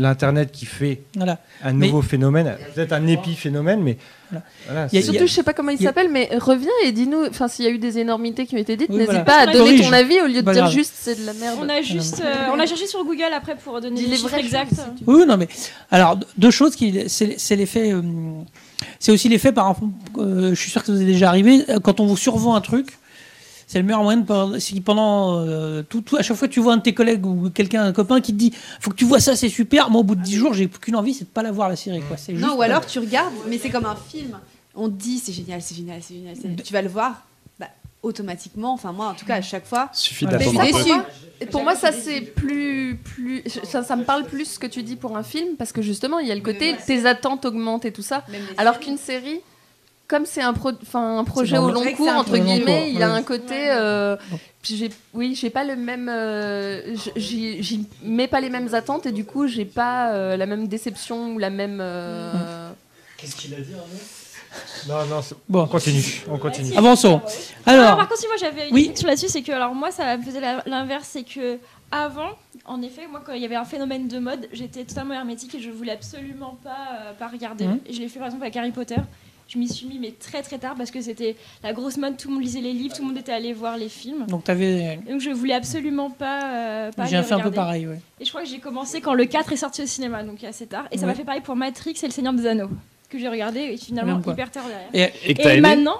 l'Internet qui fait Voilà. un Mais- nouveau phénomène, peut-être un épiphénomène, mais Voilà. voilà, Il y a- c'est- Surtout, je sais pas comment il a- s'appelle, mais reviens et dis-nous, enfin, s'il y a eu des énormités qui ont été dites, Oui, n'hésite voilà. pas à donner corrige. ton avis au lieu de dire juste c'est de la merde. On a juste, euh, on a cherché sur Google après pour donner les chiffres exacts. Oui, non, mais alors deux choses qui, c'est l'effet, euh, c'est aussi l'effet par exemple, euh, je suis sûr que ça vous est déjà arrivé quand on vous survend un truc. C'est le meilleur moyen de pendant- si pendant euh, tout, tout- à chaque fois que tu vois un de tes collègues ou quelqu'un, un copain qui te dit, faut que tu vois ça, c'est super. Moi, au bout de 10 jours, j'ai plus qu'une envie, c'est de pas la voir la série. Quoi. C'est Non, ou alors tu regardes, mais c'est comme un film. On te dit c'est génial, c'est génial, c'est génial. génial. Tu vas le voir, bah, automatiquement, enfin moi en tout cas à chaque fois. Suffit d'attendre un peu. pour moi, et pour moi, ça c'est plus, plus, ça, ça me parle plus ce que tu dis pour un film parce que justement, il y a le côté tes attentes augmentent et tout ça. Alors qu'une série, comme c'est un, pro- enfin, un projet au long cours entre guillemets, cours, il y a ouais. un côté. euh, oui, j'ai pas le même, euh, j'y, mets pas les mêmes attentes et du coup j'ai pas euh, la même déception ou la même. euh, Qu'est-ce qu'il a dit Non, non, c'est- Bon. on continue. On continue. Avançons. Alors, Alors, par contre, si moi j'avais une Oui. réflexion là-dessus, c'est que alors moi ça me faisait l'inverse, c'est que avant, en effet, moi quand il y avait un phénomène de mode, j'étais totalement hermétique et je voulais absolument pas euh, pas regarder. Mhm. Et je l'ai fait par exemple avec Harry Potter. Je m'y suis mis mais très très tard parce que c'était la grosse mode, tout le monde lisait les livres, tout le monde était allé voir les films. donc t'avais. Donc je voulais absolument pas, euh, pas J'ai fait un peu pareil, ouais. Et je crois que j'ai commencé quand le 4 est sorti au cinéma, donc assez tard. Et ça Ouais. m'a fait pareil pour Matrix et Le Seigneur des Anneaux, que j'ai regardé et finalement hyper tard derrière. Et, maintenant,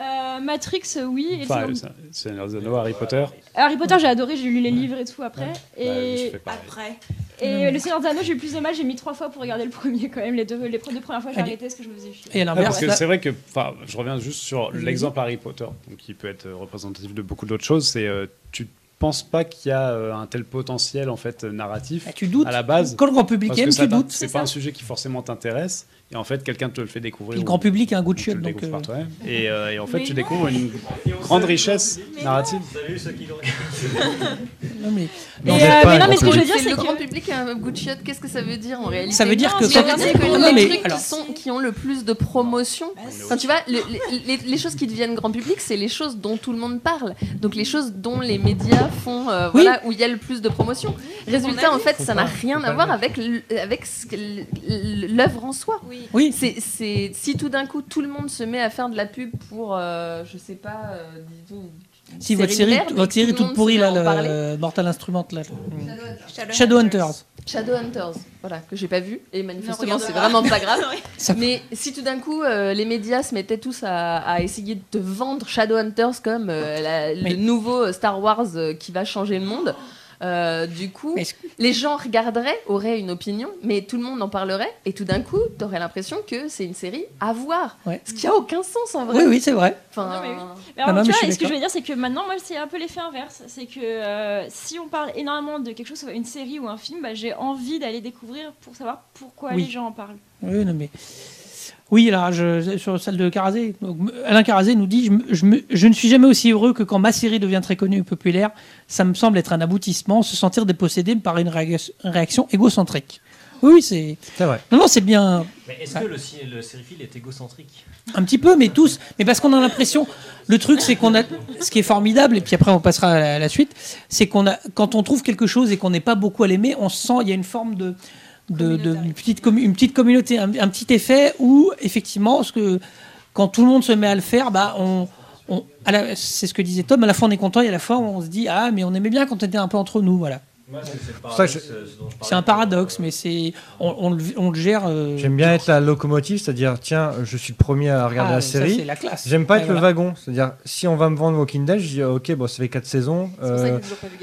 euh, Matrix, oui. Enfin, Seigneur- ça- c'est Anneaux, Harry Potter. Harry Potter, j'ai adoré, j'ai lu les livres et tout après. Bah, Et. Après. et Le Seigneur des Anneaux, j'ai eu plus de mal, j'ai mis trois fois pour regarder le premier quand même. Les deux, les deux premières fois, j'ai arrêté parce que je me faisais chier. et parce que c'est vrai que, enfin, je reviens juste sur l'exemple Harry Potter, qui peut être euh, représentatif de beaucoup d'autres choses. C'est, euh, tu penses pas qu'il y a euh, un tel potentiel en fait narratif Ah, tu doutes. à la base, Quand le grand public aime, que ça tu doutes. c'est pas un sujet qui forcément t'intéresse, et en fait quelqu'un te le fait découvrir. Le grand public a un goût de ou tu chiotte, le donc. découvres par euh. Et, euh, et en fait, Mais tu non. découvres une [LAUGHS] grande richesse narrative. Salut ceux qui l'ont [LAUGHS] non, mais- Non, euh, mais un non, mais ce que je veux public. dire, C'est c'est le que. grand public a un goût de chiotte. Qu'est-ce que ça veut dire en réalité Ça veut dire que regardez que Non, les mais trucs alors- qui, sont, qui ont le plus de promotion. Enfin, tu vois, le- les, les- les choses qui deviennent grand public, c'est les choses dont tout le monde parle. Donc les choses dont les médias font, euh, Oui. voilà, où il y a le plus de promotion. Résultat, en fait, ça n'a rien à voir avec avec que l'œuvre en soi. Oui, C'est, c'est si tout d'un coup tout le monde se met à faire de la pub pour, euh, je sais pas, euh, disons. si votre série, votre série tout le toute pourrie, là, le Mortal Instrument, là. Shadowhunters. Shadowhunters, voilà, que j'ai pas vu, et manifestement c'est vraiment pas grave. [LAUGHS] Mais si tout d'un coup euh, les médias se mettaient tous à, à essayer de te vendre Shadowhunters comme euh, la- le Mais- nouveau Star Wars euh, qui va changer le monde, euh, du coup, les gens regarderaient, auraient une opinion, mais tout le monde en parlerait, et tout d'un coup, t'aurais l'impression que c'est une série à voir. Ouais. Ce qui a aucun sens en vrai. Oui, oui, c'est vrai. Enfin, Non, mais oui. Mais Ah alors, non, tu mais je vois, suis et ce que je veux dire, c'est que maintenant, moi, c'est un peu l'effet inverse. C'est que euh, si on parle énormément de quelque chose, soit une série ou un film, bah, j'ai envie d'aller découvrir pour savoir pourquoi Oui. les gens en parlent. Oui, non, mais. Oui, alors, je, sur celle de Carazé, donc, Alain Carazé nous dit je, me- je, me- je ne suis jamais aussi heureux que quand ma série devient très connue et populaire. Ça me semble être un aboutissement. Se sentir dépossédé par une réac- réaction égocentrique. Oui, c'est. C'est vrai. Non, non, c'est bien. Mais est-ce que le, le sériephile est égocentrique? Un petit peu, mais tous. Mais parce qu'on a l'impression. Le truc, c'est qu'on a. Ce qui est formidable, et puis après, on passera à la, à la suite, c'est qu'on a. Quand on trouve quelque chose et qu'on n'est pas beaucoup à l'aimer, on sent. Il y a une forme de. De, de- une, petite une petite communauté, un, un petit effet où, effectivement, ce que, quand tout le monde se met à le faire, bah, on, c'est ce que disait Tom, à la fois on est content et à la fois on se dit Ah, mais on aimait bien quand on était un peu entre nous. Voilà. Je- C'est un paradoxe, mais c'est on, on le, on le gère. euh, J'aime bien être la locomotive, c'est-à-dire, tiens, je suis le premier à regarder ah, la série. c'est la classe. J'aime pas Ouais, être le wagon, c'est-à-dire, si on va me vendre Walking Dead, je dis, ok, bon, ça fait 4 saisons. Euh,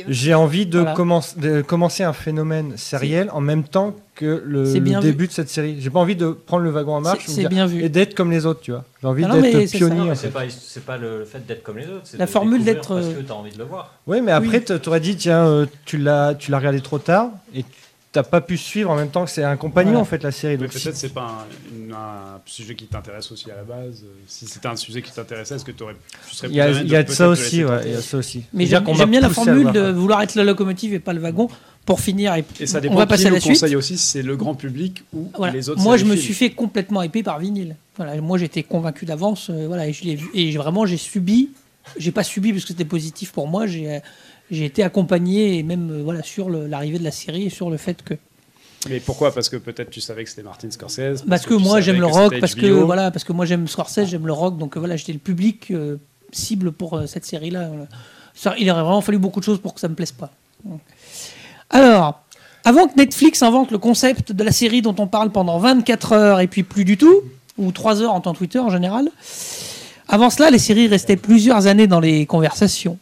J'ai envie de, Voilà. commence- de commencer un phénomène sériel en même temps que le, vu. début de cette série. J'ai pas envie de prendre le wagon en marche C'est- ou c'est dire- bien vu. et d'être comme les autres, tu vois. J'ai envie Ah d'être pionnier. en mais fait. c'est pas, c'est pas le fait d'être comme les autres. c'est La de formule d'être, Parce euh, que t'as envie de le voir. Oui, mais après, tu aurais dit, tiens, euh, tu l'as tu l'as regardé trop tard et t'as pas pu suivre en même temps que c'est un compagnon, Voilà. en fait, la série. Mais peut-être c'est pas un, sujet qui t'intéresse aussi à la base. Si c'était un sujet qui t'intéressait, est-ce que t'aurais- tu serais il y a, y a de ça aussi, ouais, il y a ça aussi. Mais j'aime bien la formule le de vouloir être la locomotive et pas le wagon pour finir. Et, Et ça on dépend va qui passer à le la suite. conseille aussi, si c'est le grand public ou Voilà. les autres. Moi, je me suis fait complètement hyper par vinyle. Voilà, moi, j'étais convaincu d'avance. euh, voilà, et je l'ai vu. Et vraiment, j'ai subi. J'ai pas subi parce que c'était positif pour moi. J'ai j'ai été accompagné et même euh, voilà sur l'arrivée de la série et sur le fait que Mais pourquoi? Parce que peut-être tu savais que c'était Martin Scorsese. parce que moi j'aime le rock parce que voilà parce que moi j'aime Scorsese j'aime le rock donc euh, voilà j'étais le public euh, cible pour euh, cette série là il aurait vraiment fallu beaucoup de choses pour que ça me plaise pas alors avant que Netflix invente le concept de la série dont on parle pendant 24 heures et puis plus du tout ou 3 heures en temps Twitter en général avant cela les séries restaient plusieurs années dans les conversations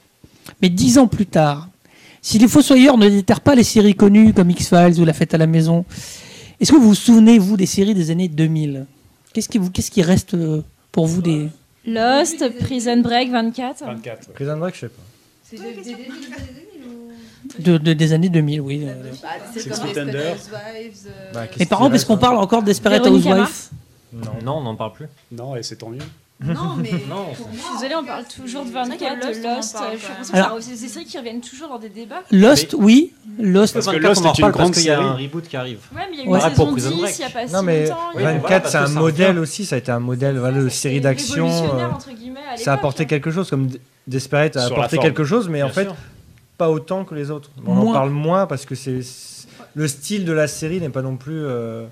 mais 10 ans plus tard si les Fossoyeurs ne déterrent pas les séries connues comme X-Files ou La Fête à la Maison, est-ce que vous vous souvenez, vous, des séries des années 2000 Qu'est-ce qui, vous- qu'est-ce qui reste euh, pour vous des... Lost, Prison Break 24. 24. ouais. Prison Break, je sais pas. C'est des- des- des- de- de- des années 2000, oui. euh. Bah. Housewives, euh, Bah, qu'est-ce Mais par qui contre, est-ce reste, qu'on hein parle encore d'Esperate Housewives Mars. Non, on n'en parle plus. Non, et c'est tant mieux. Non, mais [LAUGHS] Non. pour Je moi, désolée, on parle toujours de C'est vrai 24, que Lost, Lost. que c'est des séries qui reviennent toujours dans des débats. Lost, oui. Lost. Parce que 24, Lost on en est une reparle grande parce qu'il y a série. un reboot qui arrive. Ouais, mais il y a eu Ouais. pour saison Prison 10 Break. il y a pas si Non mais longtemps. il y a- voilà, 24 parce c'est un modèle aussi, ça a été un modèle de série d'action. euh, Ça a apporté hein. quelque chose, comme Desperate a apporté quelque chose, mais en fait. Pas autant que les autres. On Moins. en parle moins parce que c'est le style de la série n'est pas non plus euh,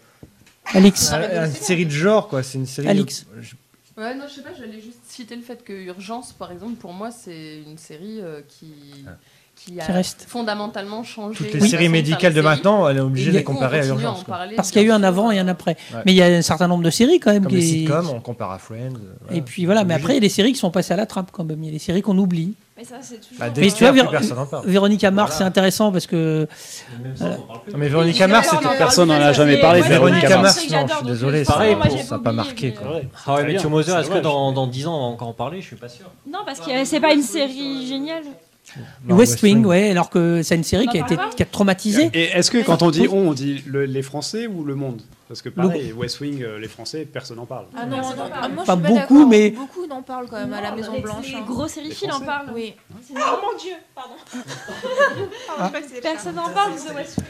Alix. un- une série de genre quoi. C'est une série. Alix. je- Ouais, non, je sais pas, j'allais juste citer le fait que Urgence, par exemple, pour moi, c'est une série euh, qui, qui a Qui reste. fondamentalement changé. Toutes les séries de médicales de les maintenant, elle est obligée de les comparer à Urgence. Parce qu'il y a eu un avant et un après. Ouais. Mais il y a un certain nombre de séries quand même. Comme les qui- sitcoms, on compare à Friends. voilà. Et puis voilà, mais après, il y a des séries qui sont passées à la trappe quand même. Il y a des séries qu'on oublie. Mais ça, c'est toujours. Bah, euh, Mais tu vois, plus Vér- personne n'en parle. Véronica Mars, Voilà. c'est intéressant parce que. Non, mais Véronica Mais c'était euh, Personne n'en a jamais parlé de ouais, Véronica c'est une Mars, série que non, je suis désolé, euh, ça- pareil, ça a pas marqué. Ah ouais, mais C'est est-ce que dans, dans 10 ans on va encore en parler? Je suis pas sûr. Non, parce que c'est pas une série géniale. Non, West Wing, Wing. ouais, alors que c'est une série On qui a été qui a traumatisé. Et est-ce que quand on dit on, on dit le- les Français ou le monde? Parce que Le- pareil, West Wing, euh, les Français, personne n'en parle. Ah non, non, ah, moi, Pas beaucoup, mais- Beaucoup n'en parlent quand même à la Maison les- Blanche. Les hein. gros sériphiles en parlent. Oui. Oh mon dieu, pardon. [LAUGHS] Personne n'en parle de West Wing.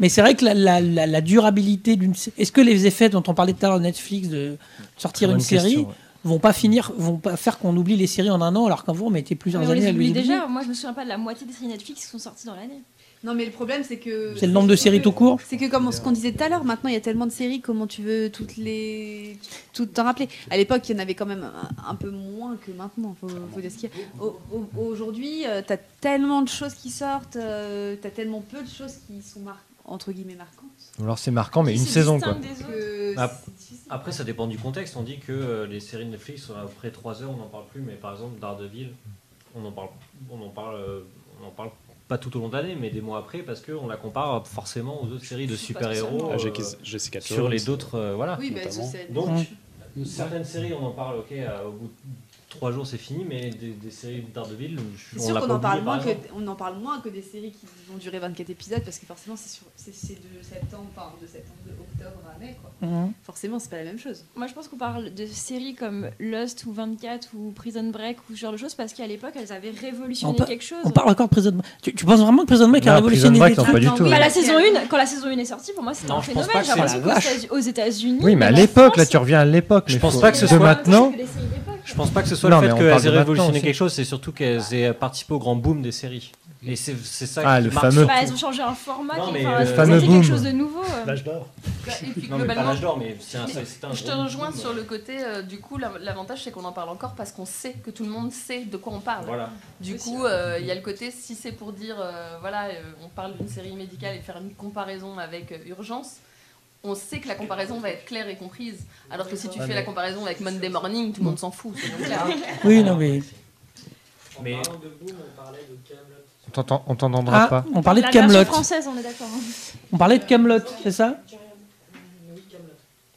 Mais c'est vrai que la, la- la- la durabilité d'une. Est-ce que les effets dont on parlait tout à l'heure de Netflix de sortir une série question, ouais. Vont pas finir, vont pas faire qu'on oublie les séries en un an alors qu'avant on mettait plusieurs Mais on années les à les déjà. Moi, je me souviens pas de la moitié des séries Netflix qui sont sorties dans l'année. Non, mais le problème, c'est que. C'est le nombre de séries tout court. C'est que comme ce qu'on disait tout à l'heure, maintenant il y a tellement de séries, comment tu veux toutes les tout t'en rappeler À l'époque, il y en avait quand même un, un peu moins que maintenant. Faut, faut dire ce qu'il y a. Au- au- Aujourd'hui, euh, t'as tellement de choses qui sortent, euh, t'as tellement peu de choses qui sont mar- entre guillemets marquantes. Alors c'est marquant, mais une saison quoi. des. Après, ça dépend du contexte. On dit que euh, les séries de Netflix, euh, après 3 heures, on n'en parle plus. Mais par exemple, Daredevil, on en parle, on en parle, euh, on en parle pas tout au long de l'année, mais des mois après, parce qu'on la compare forcément aux autres séries de super-héros. Ah, euh, sur les autres. euh, voilà. Oui, bah, Donc, Mm. certaines séries, on en parle, ok, au bout 3 jours, c'est fini, mais des, des séries de Daredevil, je- on sûr qu'on en parle moins que on en parle moins que des séries qui vont durer 24 épisodes parce que forcément c'est sur c'est c'est de septembre enfin de septembre de octobre à mai quoi. Mhm. Forcément, c'est pas la même chose. Moi, je pense qu'on parle de séries comme Lost ou 24 ou Prison Break ou ce genre de choses parce qu'à l'époque, elles avaient révolutionné quelque chose. On parle encore de Prison Break. Tu, tu penses vraiment que Prison Break a révolutionné Prison Break, non, pas du tout. oui. Bah, la saison que- 1, quand la saison 1 est sortie, pour moi, c'était Non, un je pense phénomène. pas que J'ai l'impression aux États-Unis. Oui, mais à l'époque, là tu reviens à l'époque. Je pense pas que ce de soit- maintenant. Je pense pas que ce soit Non, le fait qu'elles aient révolutionné quelque chose, c'est surtout qu'elles aient participé au grand boom des séries. Et c'est ça Ah, qui le marque fameux. Bah, elles ont changé un format. Non, qui- mais enfin, le fameux quelque boom. chose de nouveau. euh. L'âge d'or. Bah, l'âge d'or, mais c'est un, Je te rejoins boom. sur le côté, euh, du coup, la- l'avantage c'est qu'on en parle encore parce qu'on sait que tout le monde sait de quoi on parle. Voilà. Du coup, euh, il y a le côté, si c'est pour dire, euh, voilà, euh, on parle d'une série médicale et faire une comparaison avec euh, Urgence, on sait que la comparaison va être claire et comprise. Alors que si tu fais la comparaison avec Monday Morning, tout le monde s'en fout. [LAUGHS] Oui, non, mais. Mais On t'entend- On t'entendra Ah, pas. on parlait de Camelot. française, on est d'accord. hein. On parlait de Camelot, c'est ça?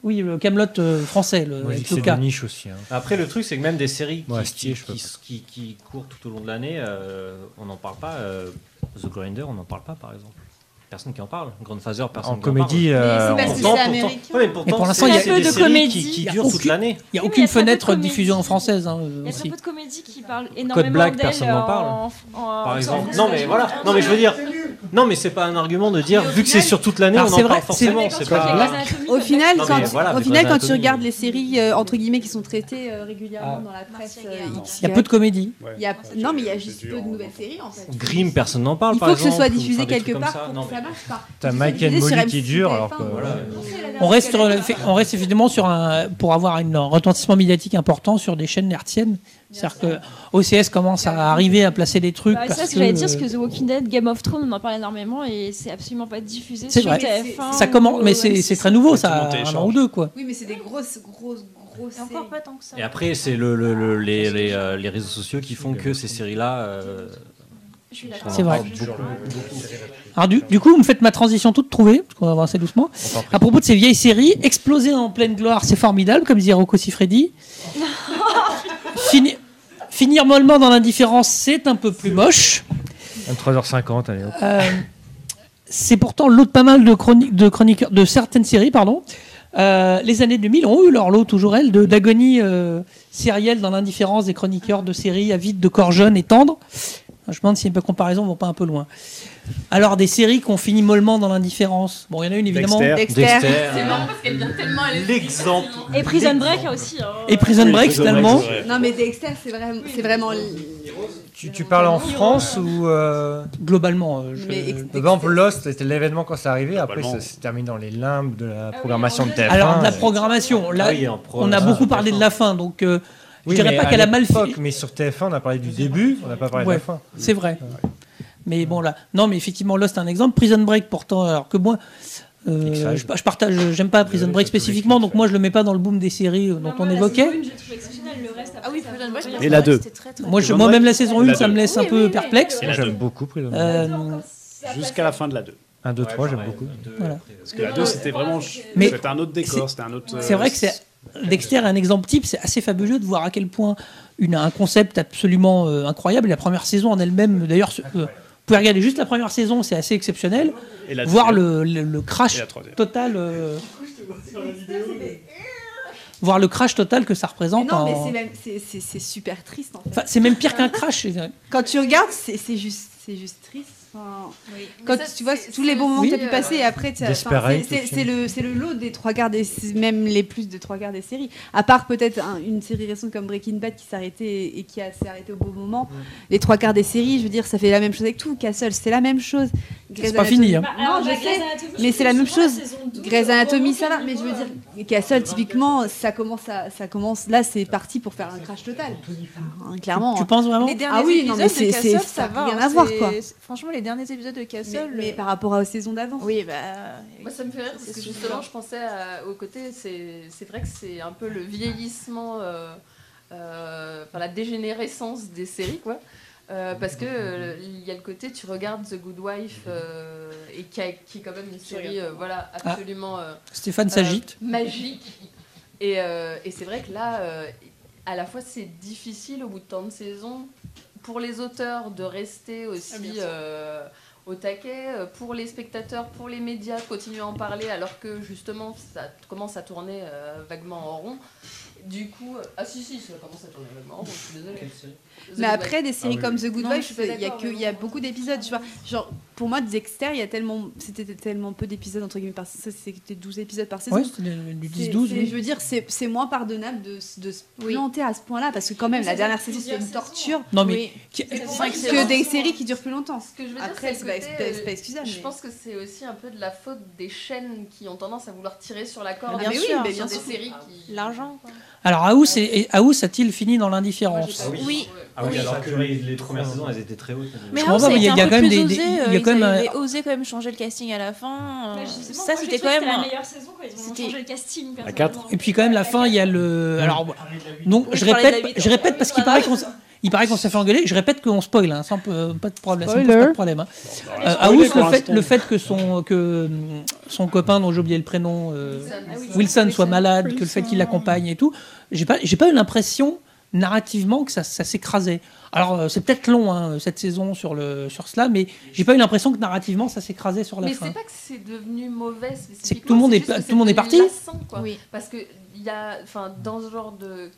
Oui, le Camelot français, le, que c'est de niche aussi. hein. Après, le truc, c'est que même des séries qui, Ouais, qui, Astier, je peux qui, qui- qui courent tout au long de l'année, euh, on n'en parle pas. euh, The Grinder, on n'en parle pas, par exemple. Personne qui en parle. Grandfather, personne En qui comédie, Mais euh, c'est parce que Pourtant, c'est pourtant- ouais, mais pourtant, Mais pour l'instant, il y a peu de comédie. qui, qui toute aucune- l'année. Il n'y a mais aucune de fenêtre de comédie. diffusion française hein, Il y a très peu de comédies qui parlent énormément Black, d'elles personne n'en en- parle. en- Par en- exemple. en- Non, mais voilà. Non, mais je veux dire. Non, mais c'est pas un argument de dire, vu que c'est sur toute l'année, on en c'est parle vrai, forcément. Pas. Au final, quand, au final, quand tu regardes les séries euh, entre guillemets qui sont traitées euh, régulièrement Ah. dans la presse, euh, Il y a peu de comédie. Ouais. il y a- Ouais, non, mais il y a juste dur, peu de hein. nouvelles séries en fait. Grimm, personne n'en parle. Il par faut que ce soit diffusé quelque part ça. pour Non, que ça marche. T'as si Mike and Molly qui M6 dure, TF1, alors que- Voilà. On reste, on reste effectivement sur un, pour avoir un retentissement médiatique important sur des chaînes hertziennes. C'est-à-dire que OCS commence à arriver à placer des trucs. Bah, parce ça, ce que j'allais dire, c'est que The Walking Dead, Game of Thrones, on en parle énormément et c'est absolument pas diffusé C'est sur vrai. TF1. ça commence, mais c'est M6. c'est très nouveau, ça, un an ou deux quoi. Oui, mais c'est des grosses, grosses, grosses Et encore séries. pas tant que ça. Et après, c'est le, le- le- les, les, euh, les réseaux sociaux qui font que ces séries-là. euh, C'est vrai. Alors du, du coup, vous me faites ma transition toute trouvée, parce qu'on va avancer doucement. À propos de ces vieilles séries, exploser en pleine gloire, c'est formidable, comme disait Rocco Siffredi. [LAUGHS] Fini- finir mollement dans l'indifférence, c'est un peu plus moche. 23h50, allez hop. Euh, c'est pourtant l'autre pas mal de, chroni- de chroniqueurs, de certaines séries, pardon. Euh, les années 2000 ont eu leur lot, toujours elles, d'agonie euh, sérielle dans l'indifférence des chroniqueurs de séries avides de corps jeunes et tendres. Je me demande si un peu comparaison ne vont pas un peu loin. Alors, des séries qui ont fini mollement dans l'indifférence. Bon, il y en a une évidemment. Dexter. C'est marrant parce qu'elle vient tellement à l'esprit. L'exemple. Et Prison Break aussi. hein. Et Prison Break, finalement. Non, mais Dexter, c'est vraiment, c'est vraiment. Tu, tu parles en France ou euh, globalement euh, je- Mais Par exemple, Lost, c'était l'événement quand c'est arrivé. Après, ça se termine dans les limbes de la programmation de TF1. Alors, de la programmation, là, Ah oui, on a beaucoup parlé de la fin, donc euh, je Oui, dirais mais pas qu'elle a mal fait. Mais sur TF1, on a parlé du début, on n'a pas parlé Ouais, de la fin. c'est vrai. Mais bon, là, non, mais effectivement, Lost, un exemple. Prison Break, pourtant, alors que moi, euh, je, je partage, j'aime pas Prison Ouais, Break spécifiquement, donc moi, je le mets pas dans le boom des séries euh, dont on évoquait. Ah. Et la 2. Moi, je, moi, même la saison 1, La ça me laisse un Oui, peu perplexe. J'aime beaucoup Prison Break. Euh, Jusqu'à la fin de la 2. 1, 2, 3, j'aime beaucoup. Voilà. Parce que la 2, c'était vraiment. Mais C'était un autre décor, c'était un autre. C'est vrai que c'est Dexter est un exemple type, c'est assez fabuleux de voir à quel point une, un concept absolument euh, incroyable. La première saison en elle-même, d'ailleurs, euh, vous pouvez regarder juste la première saison, c'est assez exceptionnel. Et la Voir le, le- le Et crash total. euh, voir le crash total que ça Mais représente. non, mais en- c'est super triste en fait. Enfin, c'est même pire qu'un crash. Quand tu regardes, c'est c'est juste, c'est juste triste. Enfin, Quand ça, tu vois c'est- tous les bons moments Oui. que tu as pu passer, et après, c'est- c'est c'est le, c'est le lot des trois quarts des, même les plus de trois quarts des séries. À part peut-être un- une série récente comme Breaking Bad qui s'est arrêtée et qui a- s'est arrêtée au bon moment. Les trois quarts des séries, je veux dire, ça fait la même chose avec tout. Castle, c'est la même chose. Grey's pas fini, hein. Non, je sais, mais c'est la même chose. Grey's Anatomy, ça va. Mais je veux dire, Castle, typiquement, ça commence, à, ça commence. Là, c'est parti pour faire un crash total. Clairement. Tu penses vraiment Ah oui, non, mais c'est- c'est- ça rien hein, à voir, c'est- quoi. Franchement, les derniers épisodes de Castle. mais euh, par rapport aux saisons d'avant. Oui, bah. Moi, ça me fait rire parce que justement, je pensais à- au côté, c'est c'est vrai que c'est un peu le vieillissement, euh, euh, enfin la dégénérescence des séries, quoi. Euh, parce que euh, il y a le côté, tu regardes The Good Wife, euh, et qui, a- qui est quand même une série, euh, voilà, absolument euh, Stéphane euh, s'agite. magique. Et, euh, et c'est vrai que là, euh, à la fois, c'est difficile au bout de tant de saisons pour les auteurs de rester aussi euh, au taquet, euh, pour les spectateurs, pour les médias, de continuer à en parler alors que justement ça commence à tourner euh, vaguement en rond. Du coup, euh, ah si, si, ça commence à tourner rond, je suis désolée. The Mais après, des séries Ah oui. comme The Good Non, Wife, il y a, que, y beaucoup d'épisodes. Tu vois, genre, pour moi, Dexter, il y a tellement, c'était tellement peu d'épisodes, entre guillemets, par c'était 12 épisodes par saison. Ouais, c'était du C'est- 10-12. c'est- oui. Je veux dire, c'est moins pardonnable de, de se planter à ce point-là, parce que quand même, la dernière saison, c'était une torture. Non, mais Oui. qui- C'est pour ça que vraiment- des séries qui durent plus longtemps. Ce que je veux dire, Après, c'est pas, côté, c'est pas- excusable. Je mais- pense que c'est aussi un peu de la faute des chaînes qui ont tendance à vouloir tirer sur la corde. Bien sur sûr, des bien sûr. séries qui. L'argent, quoi. Alors, House, est- House a-t-il fini dans l'indifférence Oui. Ah oui, alors que les, les premières saisons, elles étaient très hautes. Mais Je House il y a- un il y a peu quand même des- il y a euh, quand ils même un- osé quand même changer le casting à la fin. euh, ça, c'était quand même. la meilleure saison quand ils ont C'était- changé le casting. La quatre. personnellement. Et puis quand même la fin, il y a le. Alors donc Oui, je je répète, je parce qu'il paraît qu'on, il paraît qu'on s'est fait engueuler. Je répète qu'on spoil, hein, sans peu- pas de problème, ça me pose pas de problème. hein. Euh, spoiler House, pour le fait, l'instant. le fait que son que hum, son copain dont j'ai oublié le prénom, euh, Wilson. Wilson soit malade, que le fait qu'il l'accompagne et tout, j'ai pas j'ai pas eu l'impression narrativement que ça, ça s'écrasait. Alors euh, c'est peut-être long hein, cette saison sur le sur cela, mais j'ai pas eu l'impression que narrativement ça s'écrasait sur la Mais fin. c'est pas que c'est devenu mauvais C'est que tout le monde est- spécifiquement, tout le monde est parti. lassant, quoi. Oui. Parce que il y a, enfin, dans ce genre de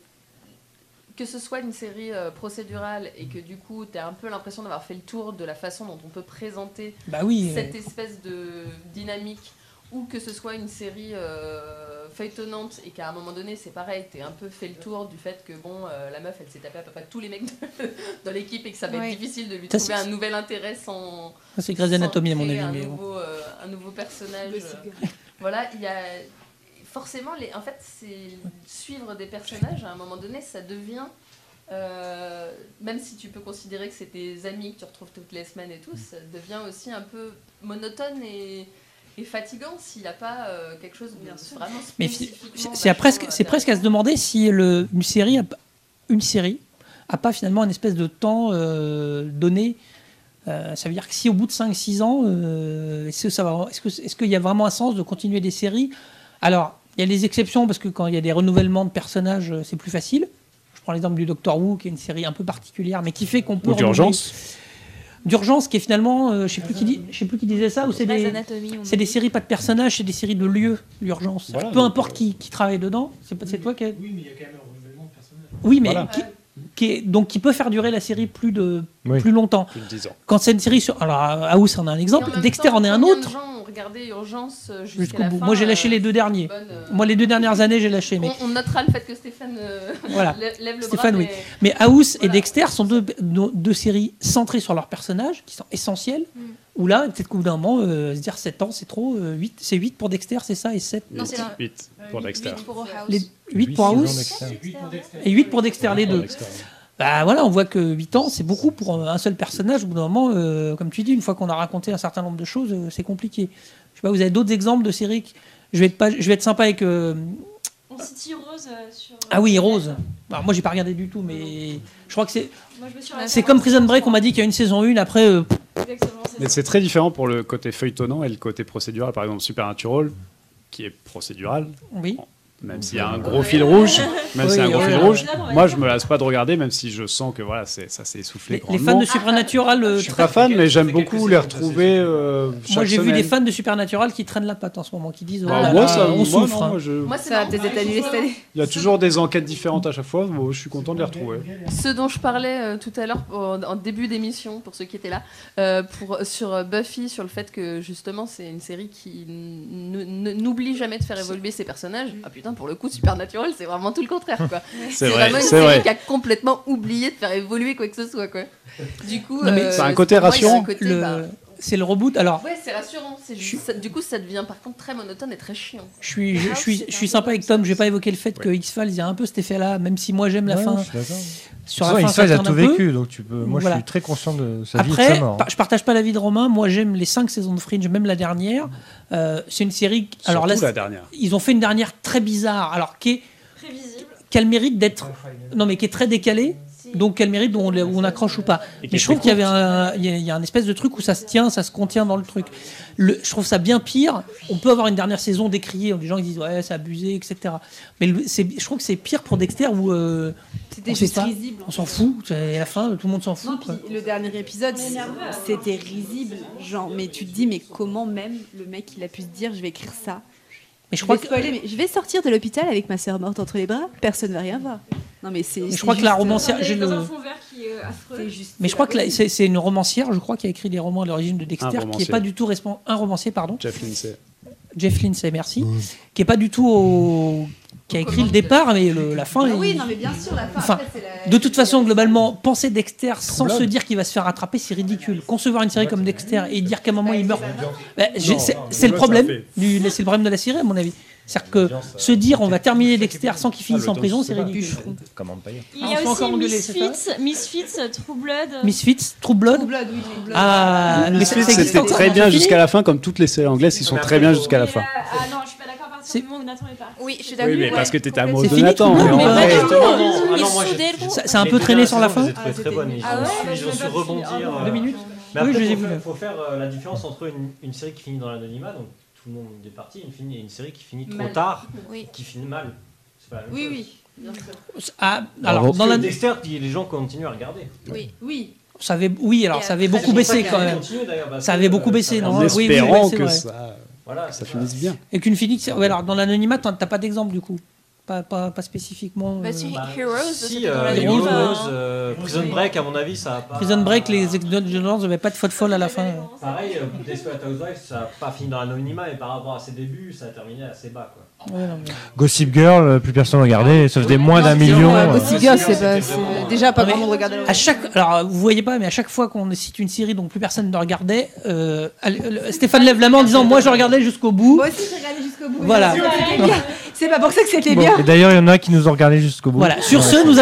que ce soit une série euh, procédurale et que du coup tu as un peu l'impression d'avoir fait le tour de la façon dont on peut présenter Bah oui. cette espèce de dynamique ou que ce soit une série euh, feuilletonnante et qu'à un moment donné c'est pareil, t'es un peu fait le tour du fait que bon euh, la meuf elle s'est tapée à peu près tous les mecs de- [LAUGHS] dans l'équipe et que ça va être difficile de lui Ça, trouver c'est- un nouvel intérêt sans c'est Grey's sans Anatomy, à mon avis, un mais bon. nouveau, euh, un nouveau personnage euh, voilà il y a forcément les en fait c'est suivre des personnages à un moment donné ça devient euh, même si tu peux considérer que c'est des amis que tu retrouves toutes les semaines et tout, ça devient aussi un peu monotone et, et fatigant s'il n'y a pas euh, quelque chose de vraiment Mais c'est presque, c'est presque à se demander si le, une série, a, pas- une série, a pas finalement une espèce de temps euh, donné. Euh, ça veut dire que si au bout de 5-6 ans, euh, est-ce que ça va, est-ce que, est-ce qu'il y a vraiment un sens de continuer des séries? Alors, il y a des exceptions parce que quand il y a des renouvellements de personnages, euh, c'est plus facile. Je prends l'exemple du Doctor Who, qui est une série un peu particulière, mais qui fait qu'on peut Ou d'urgence. d'urgence qui est finalement, euh, je sais plus qui dit, je sais plus qui disait ça, ou c'est des, c'est des séries pas de personnages, c'est des séries de lieux, l'urgence. Voilà, Peu importe qui, qui travaille dedans, c'est toi qui. Oui, mais il y a quand même un renouvellement de personnage. Oui, mais Voilà. qui, qui est, donc qui peut faire durer la série plus de Oui. plus longtemps. Plus de 10 ans. Quand c'est une série sur, alors House en a un en exemple, Dexter temps, en est un autre. gens ont regardé Urgence euh, jusqu'à Jusqu'au bout. fin, Moi j'ai lâché euh, les deux derniers. bonne, euh, Moi les deux dernières années j'ai lâché, mais On, on notera le fait que Stéphane euh, [LAUGHS] Voilà. lève le Stéphane, bras. oui. mais- Mais House et. Dexter sont deux, deux, deux séries centrées sur leurs personnages, qui sont essentiels. Mm. Où là, peut-être qu'au bout d'un moment, euh, se dire 7 ans, c'est trop. euh, 8, c'est 8 pour Dexter, c'est ça, et 7 Non, c'est la- 8 pour Dexter. Huit pour House. les 8 pour House et 8 pour Dexter, les deux. Bah voilà, on voit que 8 ans, c'est beaucoup pour un seul personnage. Au bout d'un moment, euh, comme tu dis, une fois qu'on a raconté un certain nombre de choses, euh, c'est compliqué. Je sais pas, vous avez d'autres exemples de séries qui- je vais être, pas, je vais être sympa avec. euh, On cite Rose euh, sur. Ah oui, Rose. Alors, moi, j'ai pas regardé du tout, mais je crois que c'est. C'est comme Prison Break, on m'a dit qu'il y a une saison 1, après. euh, Mais c'est très différent pour le côté feuilletonnant et le côté procédural. Par exemple, Supernatural, qui est procédural, oui. Même s'il y a un gros fil rouge, même Oui, s'il y a un gros oui, fil oui. rouge, moi je me lasse pas de regarder, même si je sens que voilà, c'est- ça s'est essoufflé Les, fans de Supernatural. euh, Je suis pas fan, mais j'aime beaucoup les retrouver. euh, Moi, j'ai vu des fans de Supernatural qui traînent la patte en ce moment, qui disent. Bah, oh là moi, ça, on moi, souffre. non, hein. moi, je- Moi, c'est Ça va marrant. peut-être être annulé cette année. Il y a toujours des enquêtes différentes à chaque fois. Bon, je suis content de les retrouver. Ce dont je parlais euh, tout à l'heure en, début d'émission, pour ceux qui étaient là, euh, pour, sur Buffy, sur le fait que justement c'est une série qui n'oublie jamais de faire évoluer ses personnages. Ah putain, pour le coup, Supernatural, c'est vraiment tout le contraire. quoi. [LAUGHS] C'est vrai, vraiment une c'est série vrai. qui a complètement oublié de faire évoluer quoi que ce soit. Quoi. Du coup, euh, C'est un côté moi, rassurant. côté, Le- bah, C'est le reboot. Alors, Ouais, c'est rassurant. c'est juste- ça- du coup, ça devient par contre très monotone et très chiant. je suis, je, House, suis, je suis sympa comme avec Tom. Je vais pas évoquer le fait que X-Files, il y a un peu cet effet-là, même si moi j'aime la Ouais, fin. Sur la fin, ça a tourne tout peu. vécu, donc tu peux. Moi, Voilà. je suis très conscient de sa vie et de Après, sa mort. hein. par- je partage pas l'avis de Romain. Moi, j'aime les 5 saisons de Fringe, même la dernière. Euh, c'est une série. Alors là, la dernière. ils ont fait une dernière très bizarre, alors qui est Prévisible. qui a le mérite d'être non mais qui est très décalé donc quel mérite où on, on accroche ou pas. qui mais je trouve qu'il y avait un il y, a- il y a un espèce de truc où ça se tient ça se contient dans le truc. Le, je trouve ça bien pire. On peut avoir une dernière saison décriée où les gens ils disent ouais c'est abusé etc mais le- je trouve que c'est pire pour Dexter où euh, C'était juste pas, risible. on s'en fout. À la fin tout le monde s'en fout le dernier épisode, c'était risible. Genre, mais tu te dis, mais comment même le mec il a pu se dire, je vais écrire ça? Mais je Je crois vais que spoiler, mais je vais sortir de l'hôpital avec ma sœur morte entre les bras, personne va rien voir. Non, mais c'est. Mais je crois que la juste, romancière- j'ai le- un fond vert qui est euh, affreux. juste- mais je crois que la- c'est une romancière je crois qui a écrit des romans à l'origine de Dexter qui est romancier. pas du tout un romancier pardon Jeff Lindsay. Jeff Lindsay merci qui est pas du tout au qui a écrit le départ mais le- la fin Ah il- oui, non, mais bien sûr, la fin. Enfin, après, c'est la- De toute façon, globalement, penser Dexter sans se dire qu'il va se faire rattraper, c'est ridicule. Concevoir une série comme Dexter et dire qu'à un moment il meurt, bah, c'est le problème. du- C'est le problème de la série, à mon avis. C'est-à-dire que se dire on va terminer Dexter sans qu'il finisse en prison, c'est ridicule. Il Ah, y a encore aussi Misfits, Misfits, True Blood. Misfits, True Blood. True Blood, oui, True Blood. Ah, Misfits, c'était très bien jusqu'à la fin, comme toutes les séries anglaises qui sont très bien jusqu'à la fin. euh, ah non, je partir C'est- du moment où Nathan est parti. Oui, je suis Oui, d'accord. mais parce que t'étais amoureux C'est de Nathan. Ils ah C'est un peu traîné sur la fin. trouvées très bonnes. Ils Ah ont su- rebondir. Ah bon, Deux minutes. Mais Oui, après, je les ai faut, faire, là. faut faire euh, la différence entre une, une série qui finit dans l'anonymat, donc tout le monde est parti, une, et une série qui finit trop Mal. tard, Oui. qui finit mal. C'est pas la même Oui, chose. oui, bien sûr. Ah, alors Parce dans que la, Dexter, les gens continuent à regarder. Oui. Oui. ça avait, oui, alors ça avait beaucoup c'est baissé quand même. Ça avait beaucoup euh, baissé, ça non Oui, oui, oui, espérant c'est que vrai. ça, Voilà, ça finisse bien. Et qu'une Phoenix, ouais, alors dans l'anonymat, t'as pas d'exemple du coup, pas, pas, pas spécifiquement. Bah, euh, si, Bah, Heroes, si, euh, Heroes, Heroes, euh, Prison Break, à mon avis, ça a pas. Prison Break, les Exodus Jones n'avaient pas de faute folle à la fin. Pareil, Desperate Housewives, ça n'a pas fini dans l'anonymat, et par rapport à ses débuts, ça a terminé assez bas. Quoi. Ouais, non, mais- Gossip Girl, plus personne regardait, ça faisait moins d'un million. ouais. Gossip Girl, c'est pas- c'est déjà pas grand monde regardait. À chaque, alors vous voyez pas, mais à chaque fois qu'on cite une série dont plus personne ne regardait, euh, Stéphane lève la main en disant moi je regardais jusqu'au bout. Moi aussi, j'ai regardé jusqu'au bout. Voilà. C'est pas pour ça que c'était Bon, bien. et d'ailleurs, il y en a qui nous ont regardé jusqu'au bout. Voilà. Sur ce, nous